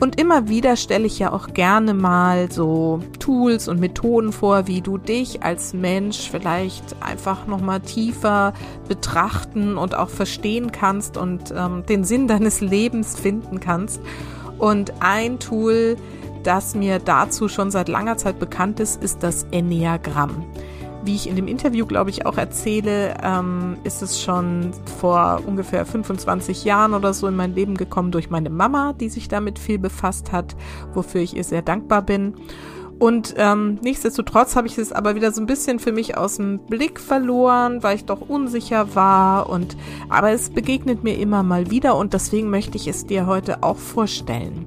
Und immer wieder stelle ich ja auch gerne mal so Tools und Methoden vor, wie du dich als Mensch vielleicht einfach nochmal tiefer betrachten und auch verstehen kannst und ähm, den Sinn deines Lebens finden kannst. Und ein Tool, das mir dazu schon seit langer Zeit bekannt ist, ist das Enneagramm wie ich in dem Interview, glaube ich, auch erzähle, ähm, ist es schon vor ungefähr 25 Jahren oder so in mein Leben gekommen durch meine Mama, die sich damit viel befasst hat, wofür ich ihr sehr dankbar bin. Und ähm, nichtsdestotrotz habe ich es aber wieder so ein bisschen für mich aus dem Blick verloren, weil ich doch unsicher war. Und aber es begegnet mir immer mal wieder und deswegen möchte ich es dir heute auch vorstellen.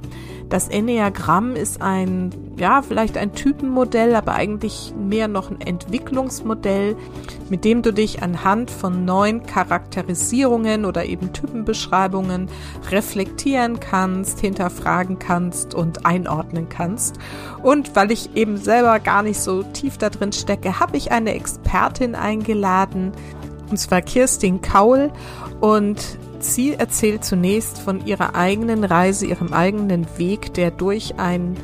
Das Enneagramm ist ein, ja, vielleicht ein Typenmodell, aber eigentlich mehr noch ein Entwicklungsmodell, mit dem du dich anhand von neun Charakterisierungen oder eben Typenbeschreibungen reflektieren kannst, hinterfragen kannst und einordnen kannst. Und weil ich eben selber gar nicht so tief da drin stecke, habe ich eine Expertin eingeladen, und zwar Kirstin Kaul und Sie erzählt zunächst von ihrer eigenen Reise, ihrem eigenen Weg, der durch ein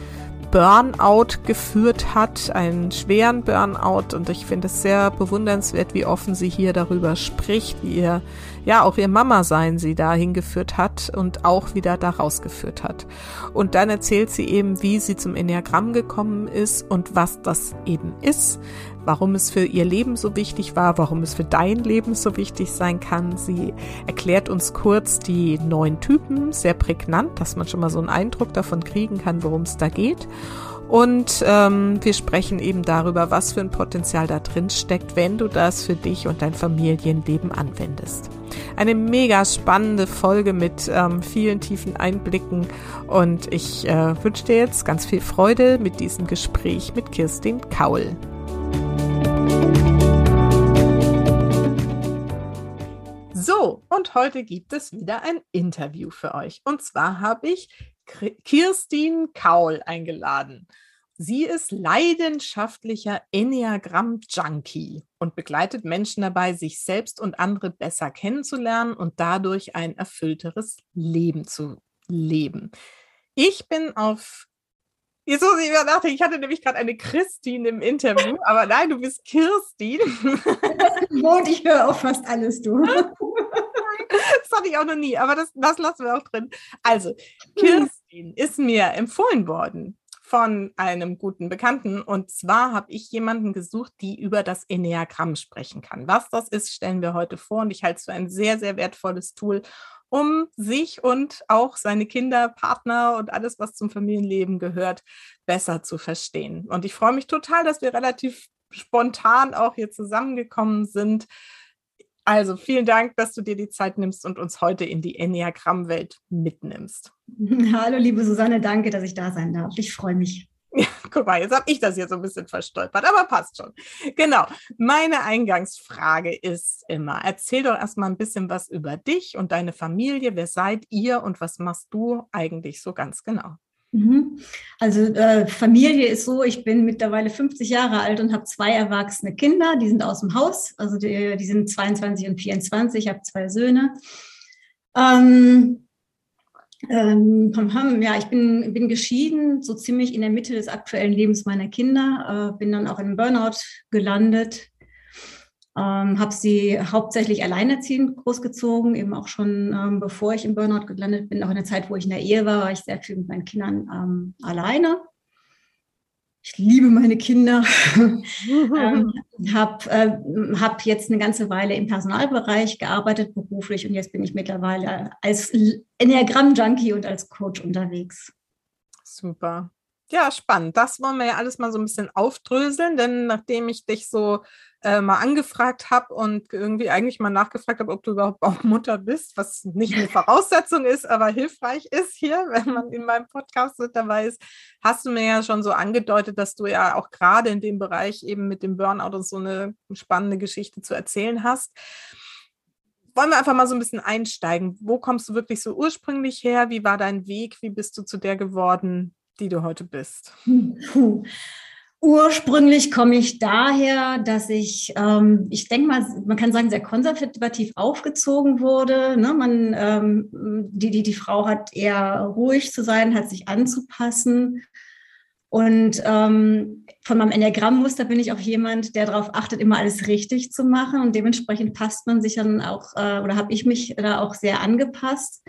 Burnout geführt hat, einen schweren Burnout. Und ich finde es sehr bewundernswert, wie offen sie hier darüber spricht, wie ihr, ja, auch ihr Mama sein sie dahin geführt hat und auch wieder da rausgeführt hat. Und dann erzählt sie eben, wie sie zum Enneagramm gekommen ist und was das eben ist, warum es für ihr Leben so wichtig war, warum es für dein Leben so wichtig sein kann. Sie erklärt uns kurz die neuen Typen, sehr prägnant, dass man schon mal so einen Eindruck davon kriegen kann, worum es da geht. Und ähm, wir sprechen eben darüber, was für ein Potenzial da drin steckt, wenn du das für dich und dein Familienleben anwendest. Eine mega spannende Folge mit ähm, vielen tiefen Einblicken und ich äh, wünsche dir jetzt ganz viel Freude mit diesem Gespräch mit Kirstin Kaul. So, und heute gibt es wieder ein Interview für euch. Und zwar habe ich Kirstin Kaul eingeladen. Sie ist leidenschaftlicher Enneagramm-Junkie und begleitet Menschen dabei, sich selbst und andere besser kennenzulernen und dadurch ein erfüllteres Leben zu leben. Ich bin auf Jetzt muss ich mir nachdenken, ich hatte nämlich gerade eine Christine im Interview, aber nein, du bist Kirstin. Und ich höre auch fast alles, du. Das hatte ich auch noch nie, aber das, das lassen wir auch drin. Also, Kirstin ist mir empfohlen worden von einem guten Bekannten. Und zwar habe ich jemanden gesucht, die über das Enneagramm sprechen kann. Was das ist, stellen wir heute vor. Und ich halte es für ein sehr, sehr wertvolles Tool, um sich und auch seine Kinder, Partner und alles, was zum Familienleben gehört, besser zu verstehen. Und ich freue mich total, dass wir relativ spontan auch hier zusammengekommen sind. Also vielen Dank, dass du dir die Zeit nimmst und uns heute in die Enneagramm-Welt mitnimmst. Hallo, liebe Susanne, danke, dass ich da sein darf. Ich freue mich. Guck mal, jetzt habe ich das hier so ein bisschen verstolpert, aber passt schon. Genau. Meine Eingangsfrage ist immer: Erzähl doch erstmal ein bisschen was über dich und deine Familie. Wer seid ihr und was machst du eigentlich so ganz genau? Mhm. Also äh, Familie ist so, ich bin mittlerweile 50 Jahre alt und habe zwei erwachsene Kinder, die sind aus dem Haus, also die, die sind 22 und 24, ich habe zwei Söhne. Ähm, ähm, ja, ich bin, bin geschieden, so ziemlich in der Mitte des aktuellen Lebens meiner Kinder, äh, bin dann auch in Burnout gelandet, ähm, habe sie hauptsächlich alleinerziehend großgezogen, eben auch schon ähm, bevor ich im Burnout gelandet bin, auch in der Zeit, wo ich in der Ehe war, war ich sehr viel mit meinen Kindern ähm, alleine ich liebe meine Kinder, ähm, habe äh, hab jetzt eine ganze Weile im Personalbereich gearbeitet beruflich und jetzt bin ich mittlerweile als Enneagramm-Junkie und als Coach unterwegs. Super. Ja, spannend. Das wollen wir ja alles mal so ein bisschen aufdröseln, denn nachdem ich dich so äh, mal angefragt habe und irgendwie eigentlich mal nachgefragt habe, ob du überhaupt auch Mutter bist, was nicht eine Voraussetzung ist, aber hilfreich ist hier, wenn man in meinem Podcast mit dabei ist, hast du mir ja schon so angedeutet, dass du ja auch gerade in dem Bereich eben mit dem Burnout und so eine spannende Geschichte zu erzählen hast. wollen wir einfach mal so ein bisschen einsteigen. Wo kommst du wirklich so ursprünglich her? Wie war dein Weg? Wie bist du zu der geworden, die du heute bist? Puh. Ursprünglich komme ich daher, dass ich, ähm, ich denke mal, man kann sagen, sehr konservativ aufgezogen wurde. Ne? Man, ähm, die, die, die Frau hat eher ruhig zu sein, hat sich anzupassen. Und ähm, von meinem Enneagrammmuster bin ich auch jemand, der darauf achtet, immer alles richtig zu machen. Und dementsprechend passt man sich dann auch, äh, oder habe ich mich da auch sehr angepasst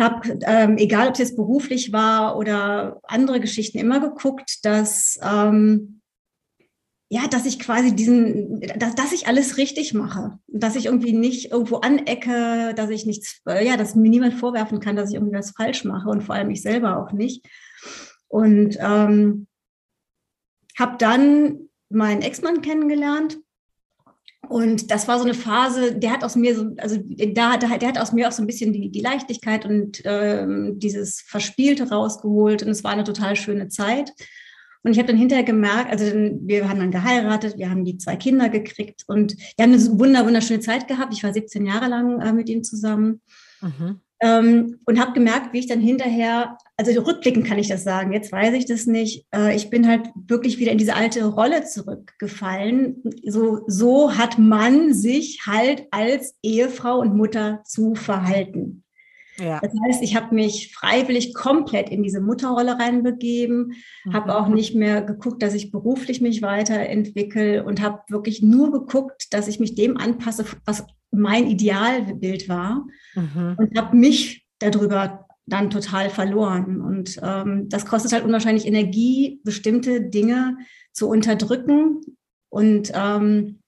habe, ähm, egal ob es jetzt beruflich war oder andere Geschichten, immer geguckt, dass ähm, ja, dass ich quasi diesen, dass, dass ich alles richtig mache, dass ich irgendwie nicht irgendwo anecke, dass ich nichts, äh, ja, dass mir niemand vorwerfen kann, dass ich irgendwie was falsch mache und vor allem ich selber auch nicht. Und ähm, habe dann meinen Ex-Mann kennengelernt und das war so eine Phase, der hat aus mir so, also da, da der hat aus mir auch so ein bisschen die, die Leichtigkeit und ähm, dieses Verspielte rausgeholt. Und es war eine total schöne Zeit. Und ich habe dann hinterher gemerkt, also wir haben dann geheiratet, wir haben die zwei Kinder gekriegt und wir haben eine wunder, wunderschöne Zeit gehabt. Ich war 17 Jahre lang äh, mit ihm zusammen. Mhm. Ähm, und habe gemerkt, wie ich dann hinterher, also rückblickend kann ich das sagen, jetzt weiß ich das nicht, äh, ich bin halt wirklich wieder in diese alte Rolle zurückgefallen. So, so hat man sich halt als Ehefrau und Mutter zu verhalten. Ja. Das heißt, ich habe mich freiwillig komplett in diese Mutterrolle reinbegeben, mhm. habe auch nicht mehr geguckt, dass ich beruflich mich weiterentwickle und habe wirklich nur geguckt, dass ich mich dem anpasse, was mein Idealbild war mhm. und habe mich darüber dann total verloren. Und ähm, das kostet halt unwahrscheinlich Energie, bestimmte Dinge zu unterdrücken. Und ähm,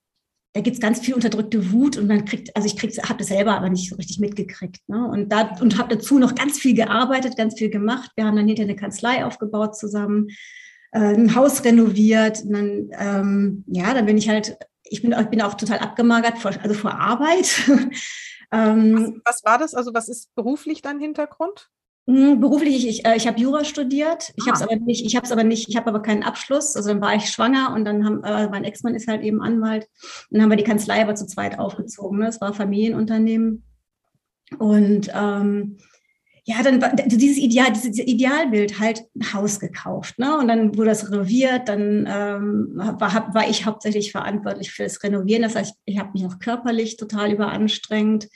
da gibt es ganz viel unterdrückte Wut und man kriegt, also ich habe das selber aber nicht so richtig mitgekriegt. Ne? Und, da, und habe dazu noch ganz viel gearbeitet, ganz viel gemacht. Wir haben dann hinterher eine Kanzlei aufgebaut zusammen, äh, ein Haus renoviert. Und dann, ähm, ja, dann bin ich halt ich bin, ich bin auch total abgemagert, vor, also vor Arbeit. ähm, was, was, war das? Also was ist beruflich dein Hintergrund? Hm, beruflich, ich, ich, äh, ich habe Jura studiert. Ich ah. habe es aber nicht, ich habe es aber nicht, ich habe aber keinen Abschluss. Also dann war ich schwanger und dann haben, äh, mein Ex-Mann ist halt eben Anwalt. dann haben wir die Kanzlei aber zu zweit aufgezogen. Ne? Es war Familienunternehmen. Und ähm, ja, dann war dieses Ideal, dieses Idealbild halt ein Haus gekauft, ne? Und dann wurde das renoviert, dann ähm, war, war ich hauptsächlich verantwortlich für das Renovieren. Das heißt, ich, ich habe mich auch körperlich total überanstrengt.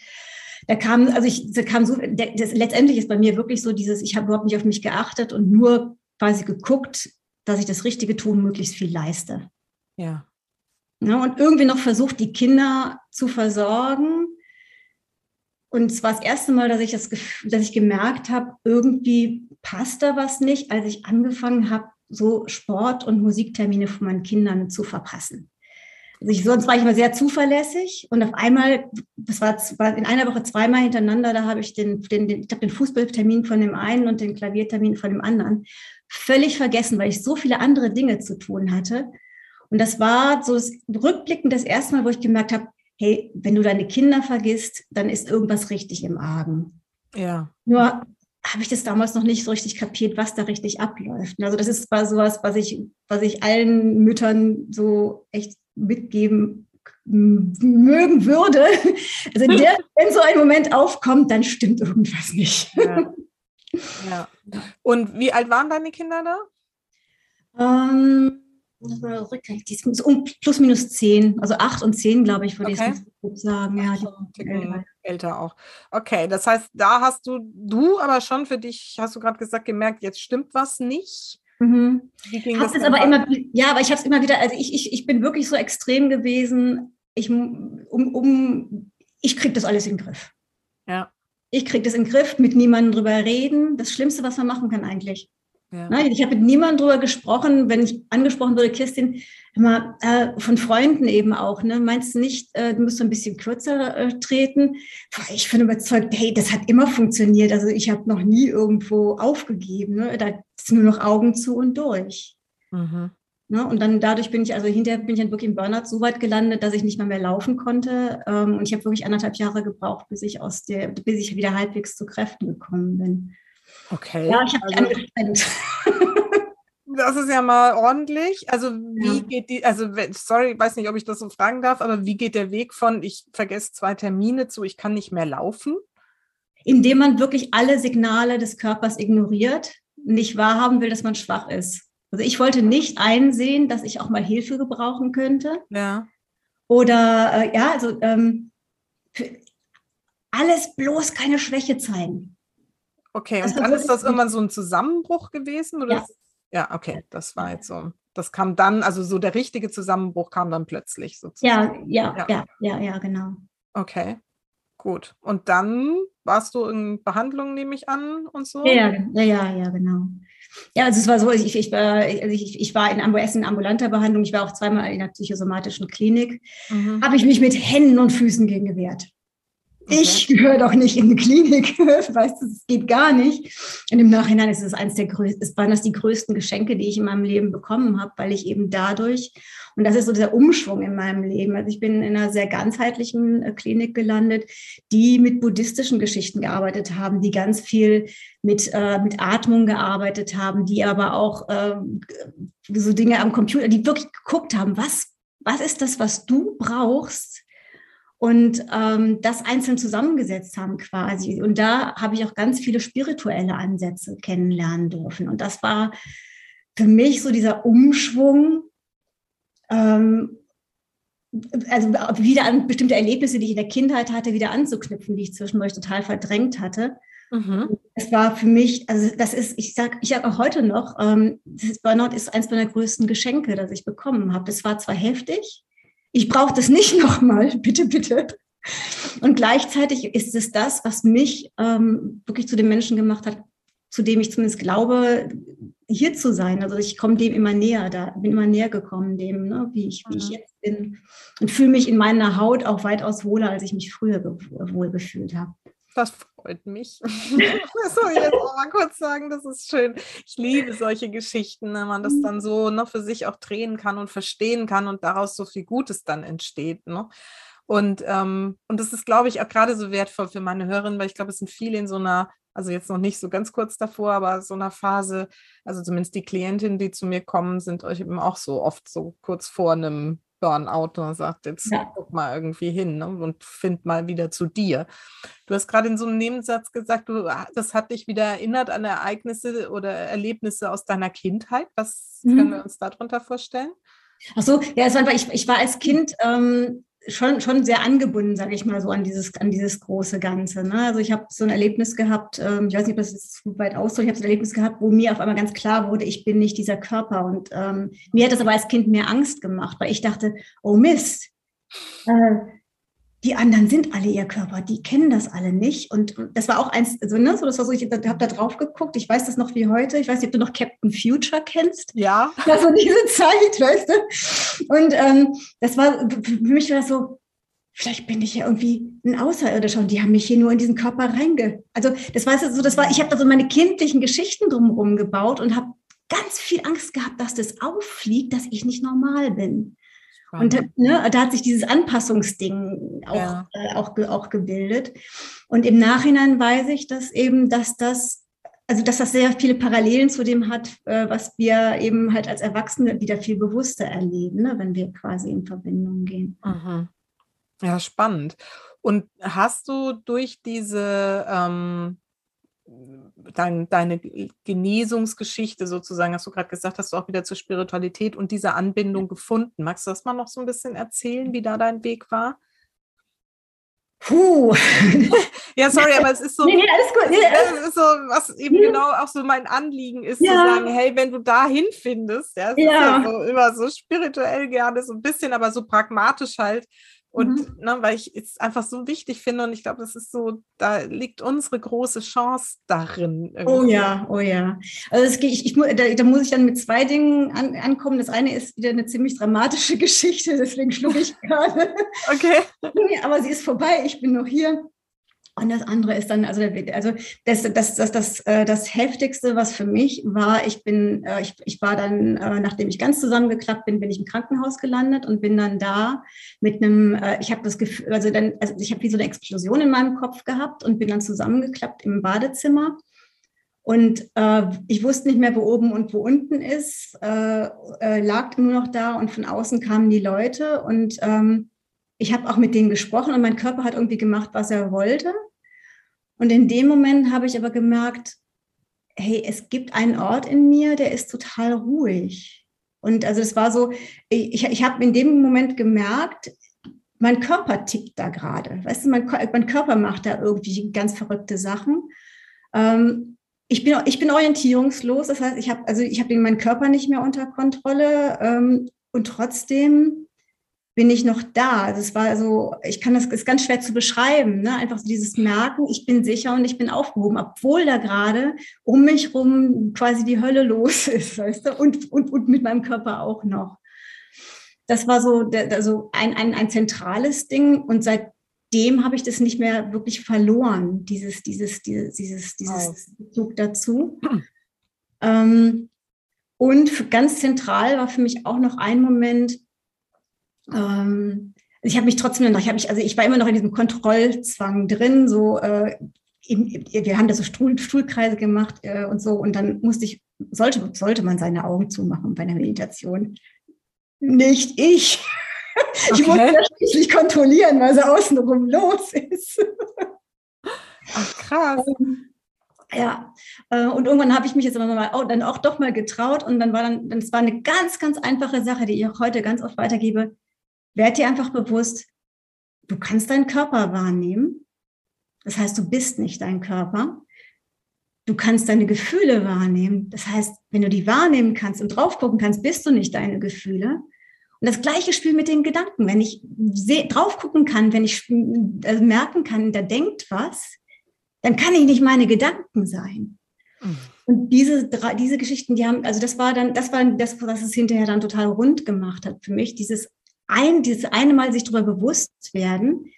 Da kam, also ich, da kam so, das, letztendlich ist bei mir wirklich so dieses, ich habe überhaupt nicht auf mich geachtet und nur quasi geguckt, dass ich das Richtige tun, möglichst viel leiste. Ja. ja und irgendwie noch versucht, die Kinder zu versorgen und es war das erste Mal, dass ich, das, dass ich gemerkt habe, irgendwie passt da was nicht, als ich angefangen habe, so Sport- und Musiktermine von meinen Kindern zu verpassen. Ich, sonst war ich immer sehr zuverlässig und auf einmal, das war, war in einer Woche zweimal hintereinander, da habe ich den, den, den, ich habe den Fußballtermin von dem einen und den Klaviertermin von dem anderen völlig vergessen, weil ich so viele andere Dinge zu tun hatte. Und das war so das Rückblicken das erste Mal, wo ich gemerkt habe, hey, wenn du deine Kinder vergisst, dann ist irgendwas richtig im Argen. Ja. Nur habe ich das damals noch nicht so richtig kapiert, was da richtig abläuft. Also das ist zwar sowas, was ich, was ich allen Müttern so echt mitgeben mögen würde. Also der, wenn so ein Moment aufkommt, dann stimmt irgendwas nicht. Ja. ja. Und wie alt waren deine Kinder da? Ähm, die ist so um plus minus zehn, also acht und zehn, glaube ich, würde okay. ich sagen. Ja, älter. älter auch. Okay, das heißt, da hast du, du aber schon für dich, hast du gerade gesagt, gemerkt, jetzt stimmt was nicht. Mhm. Wie ging das aber immer, ja, aber ich habe es immer wieder, also ich, ich, ich bin wirklich so extrem gewesen, ich, um, um, ich kriege das alles in den Griff. Ja. Ich kriege das in den Griff, mit niemandem drüber reden. Das Schlimmste, was man machen kann eigentlich. Ja. Ich habe mit niemandem darüber gesprochen, wenn ich angesprochen wurde, Kirstin, immer äh, von Freunden eben auch. Ne? Meinst du nicht, äh, du musst ein bisschen kürzer äh, treten? Ich bin überzeugt, hey, das hat immer funktioniert. Also ich habe noch nie irgendwo aufgegeben. Ne? Da ist nur noch Augen zu und durch. Mhm. Ne? Und dann dadurch bin ich, also hinterher bin ich dann wirklich im Burnout so weit gelandet, dass ich nicht mal mehr laufen konnte. Ähm, und ich habe wirklich anderthalb Jahre gebraucht, bis ich aus der, bis ich wieder halbwegs zu Kräften gekommen bin. Okay. Ja, ich habe also, angestrengt. Das ist ja mal ordentlich. Also wie ja. geht die, also sorry, ich weiß nicht, ob ich das so fragen darf, aber wie geht der Weg von ich vergesse zwei Termine zu ich kann nicht mehr laufen? Indem man wirklich alle Signale des Körpers ignoriert, nicht wahrhaben will, dass man schwach ist. Also ich wollte nicht einsehen, dass ich auch mal Hilfe gebrauchen könnte. Ja. Oder äh, ja, also ähm, alles bloß keine Schwäche zeigen. Okay, und dann ist das irgendwann so ein Zusammenbruch gewesen? Oder ja. ja, okay, das war jetzt so. Das kam dann, also so der richtige Zusammenbruch kam dann plötzlich sozusagen. Ja, ja, ja, ja, ja, genau. Okay, gut. Und dann warst du in Behandlung, nehme ich an, und so? Ja, ja, ja, genau. Ja, also es war so, ich, ich, war, also ich, ich war in, in ambulanter Behandlung, ich war auch zweimal in der psychosomatischen Klinik, mhm. habe ich mich mit Händen und Füßen gegen gewehrt. Ich gehöre doch nicht in eine Klinik, weißt du, es geht gar nicht. Und im Nachhinein ist es eines der größten, waren das die größten Geschenke, die ich in meinem Leben bekommen habe, weil ich eben dadurch, und das ist so der Umschwung in meinem Leben, also ich bin in einer sehr ganzheitlichen äh, Klinik gelandet, die mit buddhistischen Geschichten gearbeitet haben, die ganz viel mit, äh, mit Atmung gearbeitet haben, die aber auch äh, so Dinge am Computer, die wirklich geguckt haben, was, was ist das, was du brauchst, und ähm, das einzeln zusammengesetzt haben quasi. Und da habe ich auch ganz viele spirituelle Ansätze kennenlernen dürfen. Und das war für mich so dieser Umschwung, ähm, also wieder an bestimmte Erlebnisse, die ich in der Kindheit hatte, wieder anzuknüpfen, die ich zwischendurch total verdrängt hatte. Mhm. Es war für mich, also das ist, ich sage, ich habe auch heute noch, ähm, das Burnout ist eines meiner größten Geschenke, das ich bekommen habe. Es war zwar heftig, ich brauche das nicht nochmal, bitte, bitte. Und gleichzeitig ist es das, was mich ähm, wirklich zu dem Menschen gemacht hat, zu dem ich zumindest glaube, hier zu sein. Also ich komme dem immer näher, da bin immer näher gekommen, dem, ne, wie, ich, wie ich mhm. jetzt bin. Und fühle mich in meiner Haut auch weitaus wohler, als ich mich früher wohl gefühlt habe. Das freut mich. das soll ich jetzt auch mal kurz sagen, das ist schön. Ich liebe solche Geschichten, wenn man das mhm. dann so noch für sich auch drehen kann und verstehen kann und daraus so viel Gutes dann entsteht. Ne? Und, ähm, und das ist, glaube ich, auch gerade so wertvoll für meine Hörerinnen, weil ich glaube, es sind viele in so einer, also jetzt noch nicht so ganz kurz davor, aber so einer Phase, also zumindest die Klientinnen, die zu mir kommen, sind euch eben auch so oft so kurz vor einem Burnout und sagt, jetzt ja. guck mal irgendwie hin ne, und find mal wieder zu dir. Du hast gerade in so einem Nebensatz gesagt, du, ah, das hat dich wieder erinnert an Ereignisse oder Erlebnisse aus deiner Kindheit. Was mhm. können wir uns darunter vorstellen? Ach so, ja, es war einfach, ich, ich war als Kind ähm, schon, schon sehr angebunden, sage ich mal so, an dieses, an dieses große Ganze. Ne? Also ich habe so ein Erlebnis gehabt, ähm, ich weiß nicht, ob das jetzt zu weit ausdrückt, ich habe so ein Erlebnis gehabt, wo mir auf einmal ganz klar wurde, ich bin nicht dieser Körper. Und ähm, mir hat das aber als Kind mehr Angst gemacht, weil ich dachte, oh Mist, äh, die anderen sind alle ihr Körper, die kennen das alle nicht. Und das war auch eins, also, ne, so, das war so, ich habe da drauf geguckt, ich weiß das noch wie heute, ich weiß nicht, ob du noch Captain Future kennst. Ja. Also diese Zeit, weißt du. Und ähm, das war, für mich war das so, vielleicht bin ich ja irgendwie ein Außerirdischer und die haben mich hier nur in diesen Körper reinge... Also das war so, das war, ich habe da so meine kindlichen Geschichten drumherum gebaut und habe ganz viel Angst gehabt, dass das auffliegt, dass ich nicht normal bin. Und ne, da hat sich dieses Anpassungsding auch, ja. äh, auch, auch gebildet. Und im Nachhinein weiß ich, dass eben, dass das, also dass das sehr viele Parallelen zu dem hat, äh, was wir eben halt als Erwachsene wieder viel bewusster erleben, ne, wenn wir quasi in Verbindung gehen. Mhm. Ja, spannend. Und hast du durch diese ähm, dein, deine Genesungsgeschichte sozusagen, hast du gerade gesagt, hast du auch wieder zur Spiritualität und dieser Anbindung gefunden. Magst du das mal noch so ein bisschen erzählen, wie da dein Weg war? Puh. ja, sorry, aber es ist so, nee, nee, alles gut. Nee, alles ist so, was eben ja. genau auch so mein Anliegen ist, ja. zu sagen, hey, wenn du dahin findest, ja, es ja. ist ja so, immer so spirituell gerne, so ein bisschen, aber so pragmatisch halt, und mhm. ne, weil ich es einfach so wichtig finde und ich glaube, das ist so, da liegt unsere große Chance darin. Irgendwie. Oh ja, oh ja. Also das, ich, ich, da, da, muss ich dann mit zwei Dingen an, ankommen. Das eine ist wieder eine ziemlich dramatische Geschichte, deswegen schlug ich gerade. Okay. Aber sie ist vorbei, ich bin noch hier. Und das andere ist dann, also, also das, das, das, das, äh, das Heftigste, was für mich war, ich bin, äh, ich, ich war dann, äh, nachdem ich ganz zusammengeklappt bin, bin ich im Krankenhaus gelandet und bin dann da mit einem, ich habe das Gefühl, also dann, also ich habe wie so eine Explosion in meinem Kopf gehabt und bin dann zusammengeklappt im Badezimmer Und äh, ich wusste nicht mehr, wo oben und wo unten ist, äh, äh, lag nur noch da und von außen kamen die Leute und ähm, ich habe auch mit denen gesprochen und mein Körper hat irgendwie gemacht, was er wollte. Und in dem Moment habe ich aber gemerkt, hey, es gibt einen Ort in mir, der ist total ruhig. Und also es war so, ich, ich habe in dem Moment gemerkt, mein Körper tickt da gerade. Weißt du, mein, mein, Körper macht da irgendwie ganz verrückte Sachen. Ähm, ich, bin, ich bin orientierungslos, das heißt, ich habe also habe meinen Körper nicht mehr unter Kontrolle ähm, und trotzdem bin ich noch da. Das war so, ich kann das ist ganz schwer zu beschreiben, ne? Einfach so dieses Merken, ich bin sicher und ich bin aufgehoben, obwohl da gerade um mich rum quasi die Hölle los ist, weißt du, und, und, und mit meinem Körper auch noch. Das war so der, also ein, ein, ein zentrales Ding und seitdem habe ich das nicht mehr wirklich verloren, dieses, dieses, dieses, dieses, dieses Bezug dazu. Ähm, und ganz zentral war für mich auch noch ein Moment, ähm, ich habe mich trotzdem noch, ich habe mich, also ich war immer noch in diesem Kontrollzwang drin, so äh, wir haben da so Stuhl, Stuhlkreise gemacht äh, und so und dann musste ich, sollte, sollte man seine Augen zumachen bei einer Meditation. Nicht ich. Okay. Ich musste das schließlich kontrollieren, was außenrum los ist. Ach, krass. Ähm, ja, äh, und irgendwann habe ich mich jetzt aber mal auch, dann auch doch mal getraut und dann war dann, das war eine ganz, ganz einfache Sache, die ich auch heute ganz oft weitergebe werd dir einfach bewusst, du kannst deinen Körper wahrnehmen. Das heißt, du bist nicht dein Körper. Du kannst deine Gefühle wahrnehmen. Das heißt, wenn du die wahrnehmen kannst und drauf gucken kannst, bist du nicht deine Gefühle. Und das gleiche Spiel mit den Gedanken. Wenn ich drauf gucken kann, wenn ich also merken kann, da denkt was, dann kann ich nicht meine Gedanken sein. Mhm. Und diese, diese Geschichten, die haben, also das war dann, das war das, was es hinterher dann total rund gemacht hat für mich, dieses ein, dieses eine Mal sich darüber bewusst werden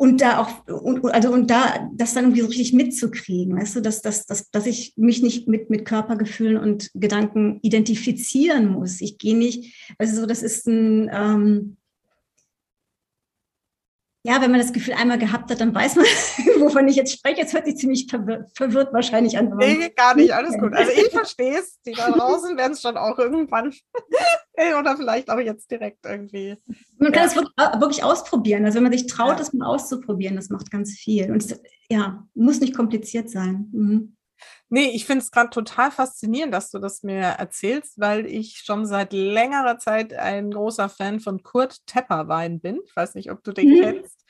und da auch, und, also und da das dann irgendwie so richtig mitzukriegen, weißt du, dass, dass, dass, dass ich mich nicht mit, mit Körpergefühlen und Gedanken identifizieren muss. Ich gehe nicht, also so, das ist ein, ähm, ja, wenn man das Gefühl einmal gehabt hat, dann weiß man, wovon ich jetzt spreche. Jetzt hört sich ziemlich verwirrt, verwirrt wahrscheinlich an. Nee, gar nicht, alles gut. Also ich verstehe es. Die da draußen werden es schon auch irgendwann oder vielleicht auch jetzt direkt irgendwie. Man kann es wirklich, wirklich, ausprobieren. Also wenn man sich traut, ja. das mal auszuprobieren, das macht ganz viel. Und es, ja, muss nicht kompliziert sein. Mhm. Nee, ich finde es gerade total faszinierend, dass du das mir erzählst, weil ich schon seit längerer Zeit ein großer Fan von Kurt Tepperwein bin. Ich weiß nicht, ob du den mhm. kennst.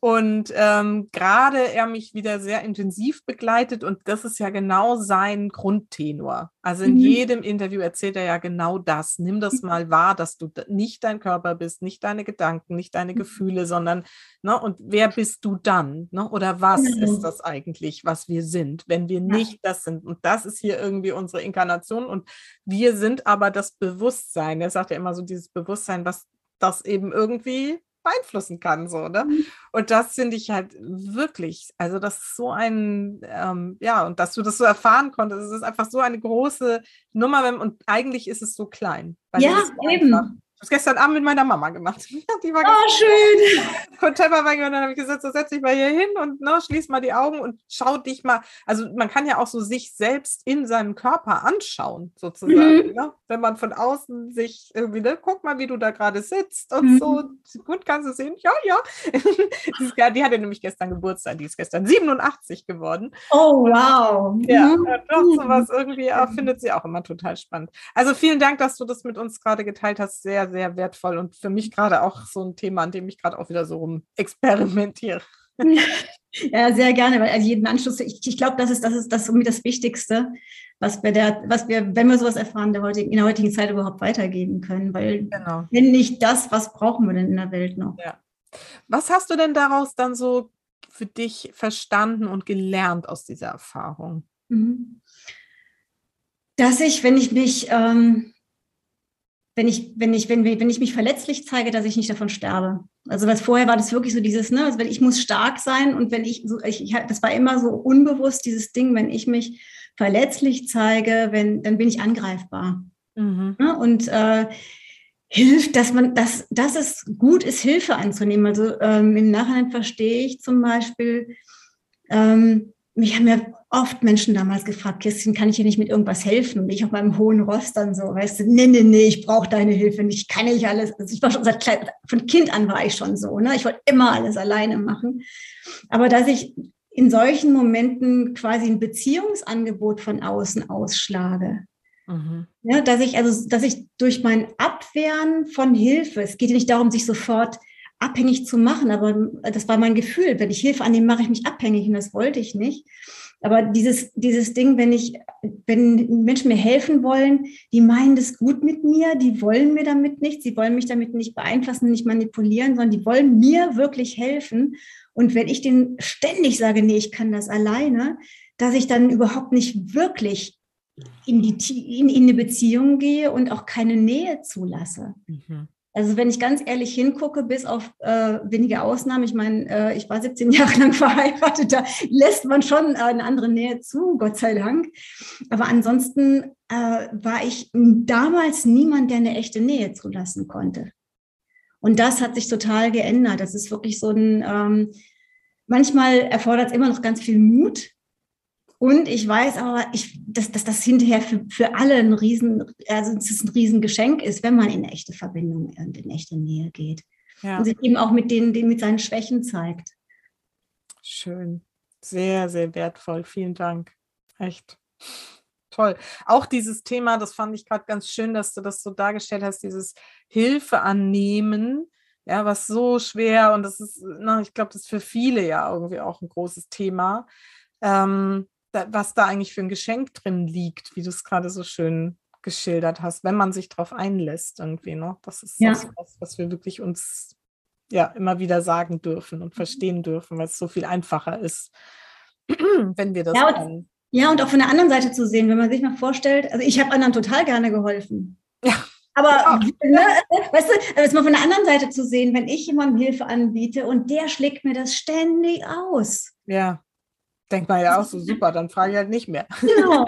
Und ähm, gerade er mich wieder sehr intensiv begleitet und das ist ja genau sein Grundtenor. Also in mhm. jedem Interview erzählt er ja genau das. Nimm das mhm. mal wahr, dass du nicht dein Körper bist, nicht deine Gedanken, nicht deine mhm. Gefühle, sondern, ne, und wer bist du dann? Ne? Oder was mhm. ist das eigentlich, was wir sind, wenn wir nicht das sind? Und das ist hier irgendwie unsere Inkarnation und wir sind aber das Bewusstsein. Er sagt ja immer so dieses Bewusstsein, was das eben irgendwie beeinflussen kann, so, ne? Mhm. Und das finde ich halt wirklich, also das ist so ein, ähm, ja, und dass du das so erfahren konntest, es ist einfach so eine große Nummer und eigentlich ist es so klein. ja, eben. Einfach das gestern Abend mit meiner Mama gemacht. Die war oh, schön. Contemporary und dann habe ich gesagt, so setz dich mal hier hin und ne, schließ mal die Augen und schau dich mal. Also man kann ja auch so sich selbst in seinem Körper anschauen, sozusagen. Mhm. Ne? Wenn man von außen sich irgendwie, ne, guck mal, wie du da gerade sitzt und mhm. so. Gut, kannst du sehen? Ja, ja. die hatte nämlich gestern Geburtstag, die ist gestern 87 geworden. Oh, wow. Ja, mhm. doch, sowas irgendwie ja, findet sie auch immer total spannend. Also vielen Dank, dass du das mit uns gerade geteilt hast. Sehr, sehr wertvoll und für mich gerade auch so ein Thema, an dem ich gerade auch wieder so rum experimentiere. Ja, sehr gerne, weil also jeden Anschluss, ich, ich glaube, das ist, das ist das das Wichtigste, was wir der, was wir, wenn wir sowas erfahren, der heutigen, in der heutigen Zeit überhaupt weitergeben können. Weil genau. wenn nicht das, was brauchen wir denn in der Welt noch? Ja. Was hast du denn daraus dann so für dich verstanden und gelernt aus dieser Erfahrung? Mhm. Dass ich, wenn ich mich ähm, wenn ich, wenn ich, wenn, wenn ich mich verletzlich zeige, dass ich nicht davon sterbe. Also was vorher war das wirklich so dieses, ne, also ich muss stark sein und wenn ich so, ich, ich, das war immer so unbewusst dieses Ding, wenn ich mich verletzlich zeige, wenn, dann bin ich angreifbar. Mhm. Ja, und äh, hilft, dass man, dass, dass es gut ist, Hilfe anzunehmen. Also ähm, im Nachhinein verstehe ich zum Beispiel, ähm, mich haben ja oft Menschen damals gefragt, Kirsten, kann ich dir nicht mit irgendwas helfen? Und ich auf meinem hohen Ross dann so, weißt du, nee, nee, nee, ich brauche deine Hilfe nicht, kann ich alles. Also ich war schon seit klein, von Kind an war ich schon so, ne? Ich wollte immer alles alleine machen. Aber dass ich in solchen Momenten quasi ein Beziehungsangebot von außen ausschlage. Mhm. Ja, dass ich, also, dass ich durch mein Abwehren von Hilfe, es geht nicht darum, sich sofort abhängig zu machen, aber das war mein Gefühl. Wenn ich Hilfe annehme, mache ich mich abhängig und das wollte ich nicht. Aber dieses, dieses Ding, wenn ich, wenn Menschen mir helfen wollen, die meinen das gut mit mir, die wollen mir damit nichts, sie wollen mich damit nicht beeinflussen, nicht manipulieren, sondern die wollen mir wirklich helfen. Und wenn ich denen ständig sage, nee, ich kann das alleine, dass ich dann überhaupt nicht wirklich in, die, in, in eine Beziehung gehe und auch keine Nähe zulasse. Mhm. Also wenn ich ganz ehrlich hingucke, bis auf äh, wenige Ausnahmen, ich meine, äh, ich war 17 Jahre lang verheiratet, da lässt man schon eine andere Nähe zu, Gott sei Dank. Aber ansonsten äh, war ich damals niemand, der eine echte Nähe zulassen konnte. Und das hat sich total geändert. Das ist wirklich so ein, ähm, manchmal erfordert es immer noch ganz viel Mut, und ich weiß aber, ich, dass, dass das hinterher für, für alle ein Riesen, also es ein Riesengeschenk ist, wenn man in echte Verbindung und in echte Nähe geht. Ja. Und sich eben auch mit denen, denen mit seinen Schwächen zeigt. Schön. Sehr, sehr wertvoll. Vielen Dank. Echt. Toll. Auch dieses Thema, das fand ich gerade ganz schön, dass du das so dargestellt hast, dieses Hilfe annehmen, ja, was so schwer und das ist, na, ich glaube, das ist für viele ja irgendwie auch ein großes Thema. Ähm, was da eigentlich für ein Geschenk drin liegt, wie du es gerade so schön geschildert hast, wenn man sich darauf einlässt irgendwie. Ne? Das ist ja. das, was, was wir wirklich uns ja immer wieder sagen dürfen und verstehen dürfen, weil es so viel einfacher ist, wenn wir das ja, und, ja, und auch von der anderen Seite zu sehen, wenn man sich mal vorstellt, also ich habe anderen total gerne geholfen. Ja. Aber ne, weißt du, es mal von der anderen Seite zu sehen, wenn ich jemandem Hilfe anbiete und der schlägt mir das ständig aus. Ja denkt man ja auch so, super, dann frage ich halt nicht mehr. Genau,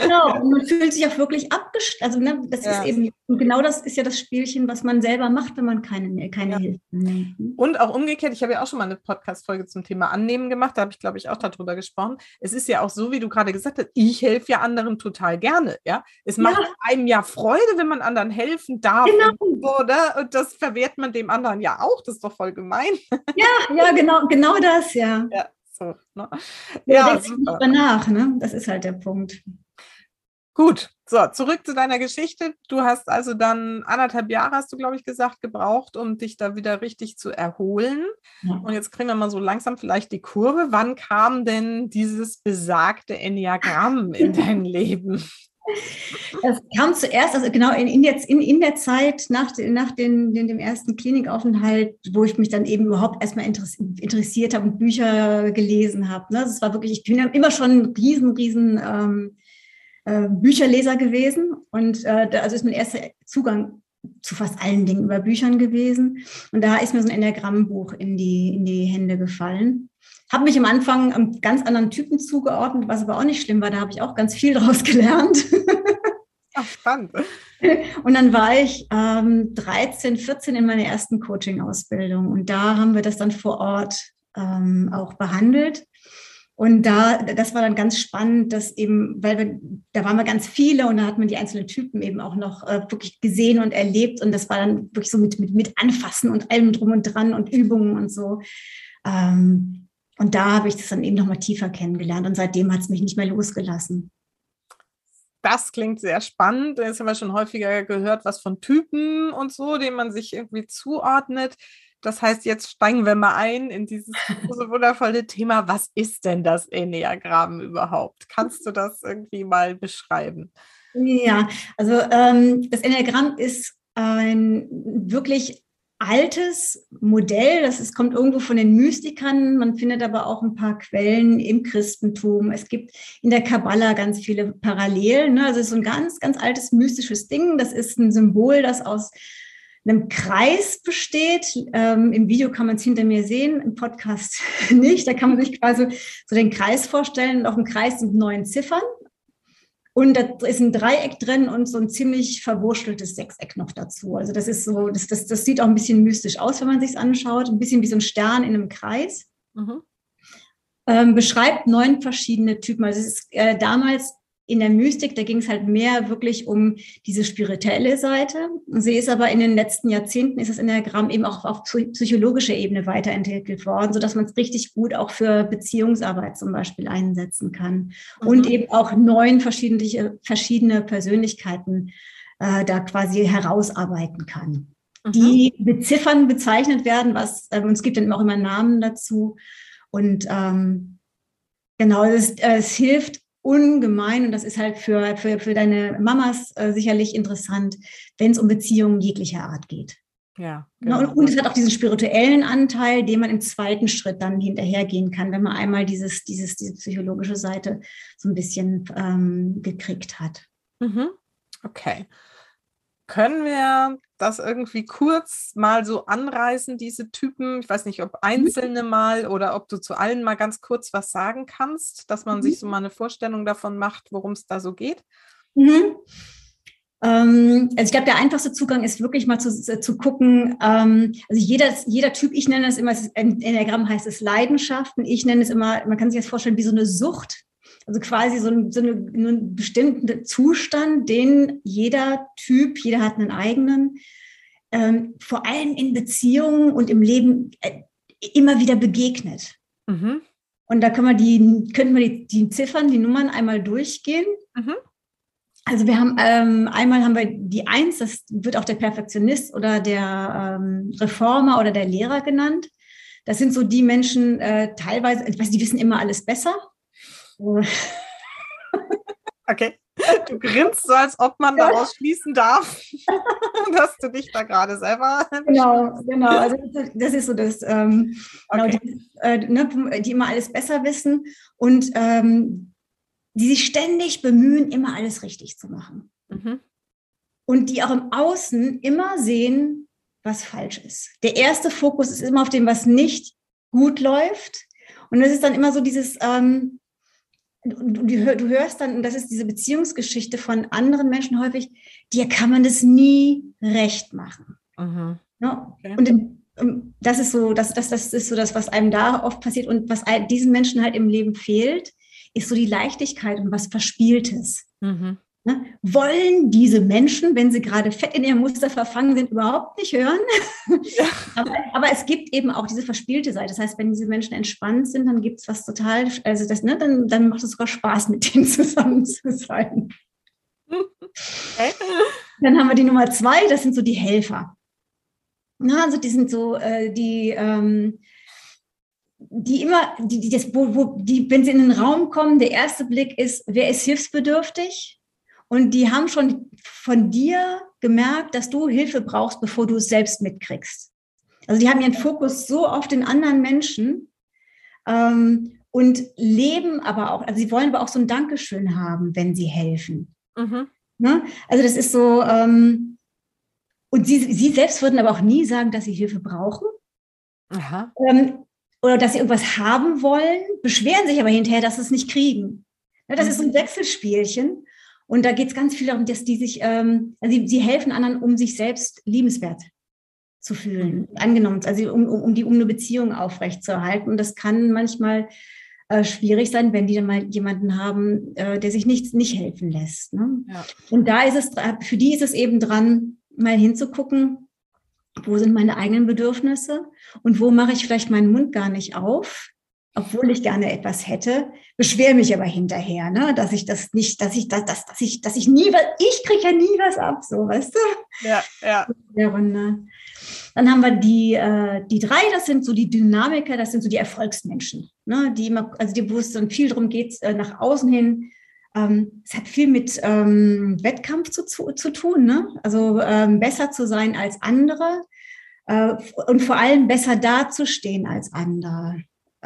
genau. Und man fühlt sich auch wirklich abgestellt. Also ne, das ja. ist eben, genau das ist ja das Spielchen, was man selber macht, wenn man keine, keine ja. Hilfe nimmt. Und auch umgekehrt, ich habe ja auch schon mal eine Podcast-Folge zum Thema Annehmen gemacht, da habe ich, glaube ich, auch darüber gesprochen. Es ist ja auch so, wie du gerade gesagt hast, ich helfe ja anderen total gerne. Ja? Es macht ja. einem ja Freude, wenn man anderen helfen darf. Genau. Und, so, ne? und das verwehrt man dem anderen ja auch, das ist doch voll gemein. Ja, ja, genau, genau das, ja. ja. So, ne? Ja, ja super. nach, ne? Das ist halt der Punkt. Gut, so, zurück zu deiner Geschichte. Du hast also dann anderthalb Jahre, hast du, glaube ich, gesagt, gebraucht, um dich da wieder richtig zu erholen. Ja. Und jetzt kriegen wir mal so langsam vielleicht die Kurve. Wann kam denn dieses besagte Enneagramm in dein Leben? Das kam zuerst, also genau in, in, jetzt, in, in der Zeit nach, nach den, den, dem ersten Klinikaufenthalt, wo ich mich dann eben überhaupt erstmal interessiert habe und Bücher gelesen habe. Ne? Das war wirklich, ich bin immer schon ein riesen, riesen ähm, äh, Bücherleser gewesen und äh, also ist mein erster Zugang zu fast allen Dingen über Büchern gewesen. Und da ist mir so ein Enneagrammbuch in die, in die Hände gefallen. Habe mich am Anfang einem ganz anderen Typen zugeordnet, was aber auch nicht schlimm war. Da habe ich auch ganz viel daraus gelernt. Ach, spannend. Und dann war ich ähm, 13, 14 in meiner ersten Coaching-Ausbildung. Und da haben wir das dann vor Ort ähm, auch behandelt. Und da, das war dann ganz spannend, dass eben, weil wir, da waren wir ganz viele und da hat man die einzelnen Typen eben auch noch äh, wirklich gesehen und erlebt. Und das war dann wirklich so mit, mit, mit Anfassen und allem drum und dran und Übungen und so. Ähm, und da habe ich das dann eben nochmal tiefer kennengelernt und seitdem hat es mich nicht mehr losgelassen. Das klingt sehr spannend. Jetzt haben wir schon häufiger gehört, was von Typen und so, denen man sich irgendwie zuordnet. Das heißt, jetzt steigen wir mal ein in dieses so wundervolle Thema. Was ist denn das Enneagramm überhaupt? Kannst du das irgendwie mal beschreiben? Ja, also ähm, das Enneagramm ist ein wirklich altes Modell. Das ist, kommt irgendwo von den Mystikern. Man findet aber auch ein paar Quellen im Christentum. Es gibt in der Kabbala ganz viele Parallelen. Ne? Also es ist so ein ganz, ganz altes mystisches Ding. Das ist ein Symbol, das aus einem Kreis besteht. Ähm, Im Video kann man es hinter mir sehen, im Podcast nicht. Da kann man sich quasi so den Kreis vorstellen. Und auf dem Kreis sind neun Ziffern. Und da ist ein Dreieck drin und so ein ziemlich verwurschteltes Sechseck noch dazu. Also das ist so, das, das, das sieht auch ein bisschen mystisch aus, wenn man sich anschaut. Ein bisschen wie so ein Stern in einem Kreis. Mhm. ähm, beschreibt neun verschiedene Typen. Also es ist äh, damals in der Mystik, da ging es halt mehr wirklich um diese spirituelle Seite. Sie ist aber in den letzten Jahrzehnten ist das Enneagramm eben auch auf psychologischer Ebene weiterentwickelt worden, sodass man es richtig gut auch für Beziehungsarbeit zum Beispiel einsetzen kann. Mhm. Und eben auch neun verschiedene, verschiedene Persönlichkeiten äh, da quasi herausarbeiten kann. Mhm. Die beziffern, bezeichnet werden, was, äh, es gibt dann auch immer Namen dazu. Und ähm, genau, es, es hilft ungemein und das ist halt für, für, für deine Mamas äh, sicherlich interessant, wenn es um Beziehungen jeglicher Art geht. Ja. Genau. Und, und, es hat auch diesen spirituellen Anteil, den man im zweiten Schritt dann hinterhergehen kann, wenn man einmal dieses, dieses, diese psychologische Seite so ein bisschen ähm, gekriegt hat. Mhm. Okay. Können wir das irgendwie kurz mal so anreißen, diese Typen? Ich weiß nicht, ob einzelne mal oder ob du zu allen mal ganz kurz was sagen kannst, dass man mhm. sich so mal eine Vorstellung davon macht, worum es da so geht. Mhm. Ähm, also ich glaube, der einfachste Zugang ist wirklich mal zu, zu gucken, ähm, also jeder, jeder Typ, ich nenne das immer, in Enneagramm heißt es Leidenschaften, ich nenne es immer, man kann sich das vorstellen wie so eine Sucht. Also quasi so, ein, so eine, einen bestimmten Zustand, den jeder Typ, jeder hat einen eigenen, ähm, vor allem in Beziehungen und im Leben äh, immer wieder begegnet. Mhm. Und da können wir die, könnten wir die, die Ziffern, die Nummern einmal durchgehen. Mhm. Also wir haben ähm, einmal haben wir die Eins, das wird auch der Perfektionist oder der ähm, Reformer oder der Lehrer genannt. Das sind so die Menschen äh, teilweise, ich weiß, die wissen immer alles besser. Okay. Du grinst so, als ob man daraus schließen darf, dass du dich da gerade selber. Genau, genau. Also das ist so das, ähm, genau, okay. genau, die, äh, ne, die, immer alles besser wissen und ähm, die sich ständig bemühen, immer alles richtig zu machen. Mhm. Und die auch im Außen immer sehen, was falsch ist. Der erste Fokus ist immer auf dem, was nicht gut läuft. Und das ist dann immer so dieses, ähm, du, hörst dann, und das ist diese Beziehungsgeschichte von anderen Menschen häufig, dir kann man das nie recht machen. Mhm. Ja? Okay. Und das ist so, das, das, das ist so das, was einem da oft passiert und was diesen Menschen halt im Leben fehlt, ist so die Leichtigkeit und was Verspieltes. Mhm. Ne? Wollen diese Menschen, wenn sie gerade fett in ihrem Muster verfangen sind, überhaupt nicht hören? Ja. aber, aber, es gibt eben auch diese verspielte Seite. Das heißt, wenn diese Menschen entspannt sind, dann gibt es was total, also das, ne, dann, dann macht es sogar Spaß, mit denen zusammen zu sein. Okay. Dann haben wir die Nummer zwei, das sind so die Helfer. Na, also die sind so äh, die, ähm, die immer, die, die, das, wo, wo, die, wenn sie in den Raum kommen, der erste Blick ist, wer ist hilfsbedürftig? Und die haben schon von dir gemerkt, dass du Hilfe brauchst, bevor du es selbst mitkriegst. Also die haben ihren Fokus so auf den anderen Menschen ähm, und leben aber auch, also sie wollen aber auch so ein Dankeschön haben, wenn sie helfen. Mhm. Ne? Also das ist so, ähm, und sie, sie selbst würden aber auch nie sagen, dass sie Hilfe brauchen. Ähm, oder dass sie irgendwas haben wollen, beschweren sich aber hinterher, dass sie es nicht kriegen. Ja, das mhm. ist so ein mhm. Wechselspielchen. Und da geht es ganz viel darum, dass die sich, ähm, also sie, sie helfen anderen, um sich selbst liebenswert zu fühlen, mhm. angenommen, also um, um, um die um eine Beziehung aufrechtzuerhalten. Und das kann manchmal äh, schwierig sein, wenn die dann mal jemanden haben, äh, der sich nicht, nicht helfen lässt. Ne? Ja. Und da ist es, für die ist es eben dran, mal hinzugucken, wo sind meine eigenen Bedürfnisse und wo mache ich vielleicht meinen Mund gar nicht auf, obwohl ich gerne etwas hätte, beschwere mich aber hinterher, ne, dass ich das nicht, dass ich das, dass, dass ich, dass ich nie was, ich kriege ja nie was ab, so, weißt du? Ja, ja. Dann haben wir die, äh, die drei, das sind so die Dynamiker, das sind so die Erfolgsmenschen, ne, die immer, also die, wo es dann viel darum geht, äh, nach außen hin. Ähm, es hat viel mit ähm, Wettkampf zu, zu, zu tun, ne? Also ähm, besser zu sein als andere äh, und vor allem besser dazustehen als andere.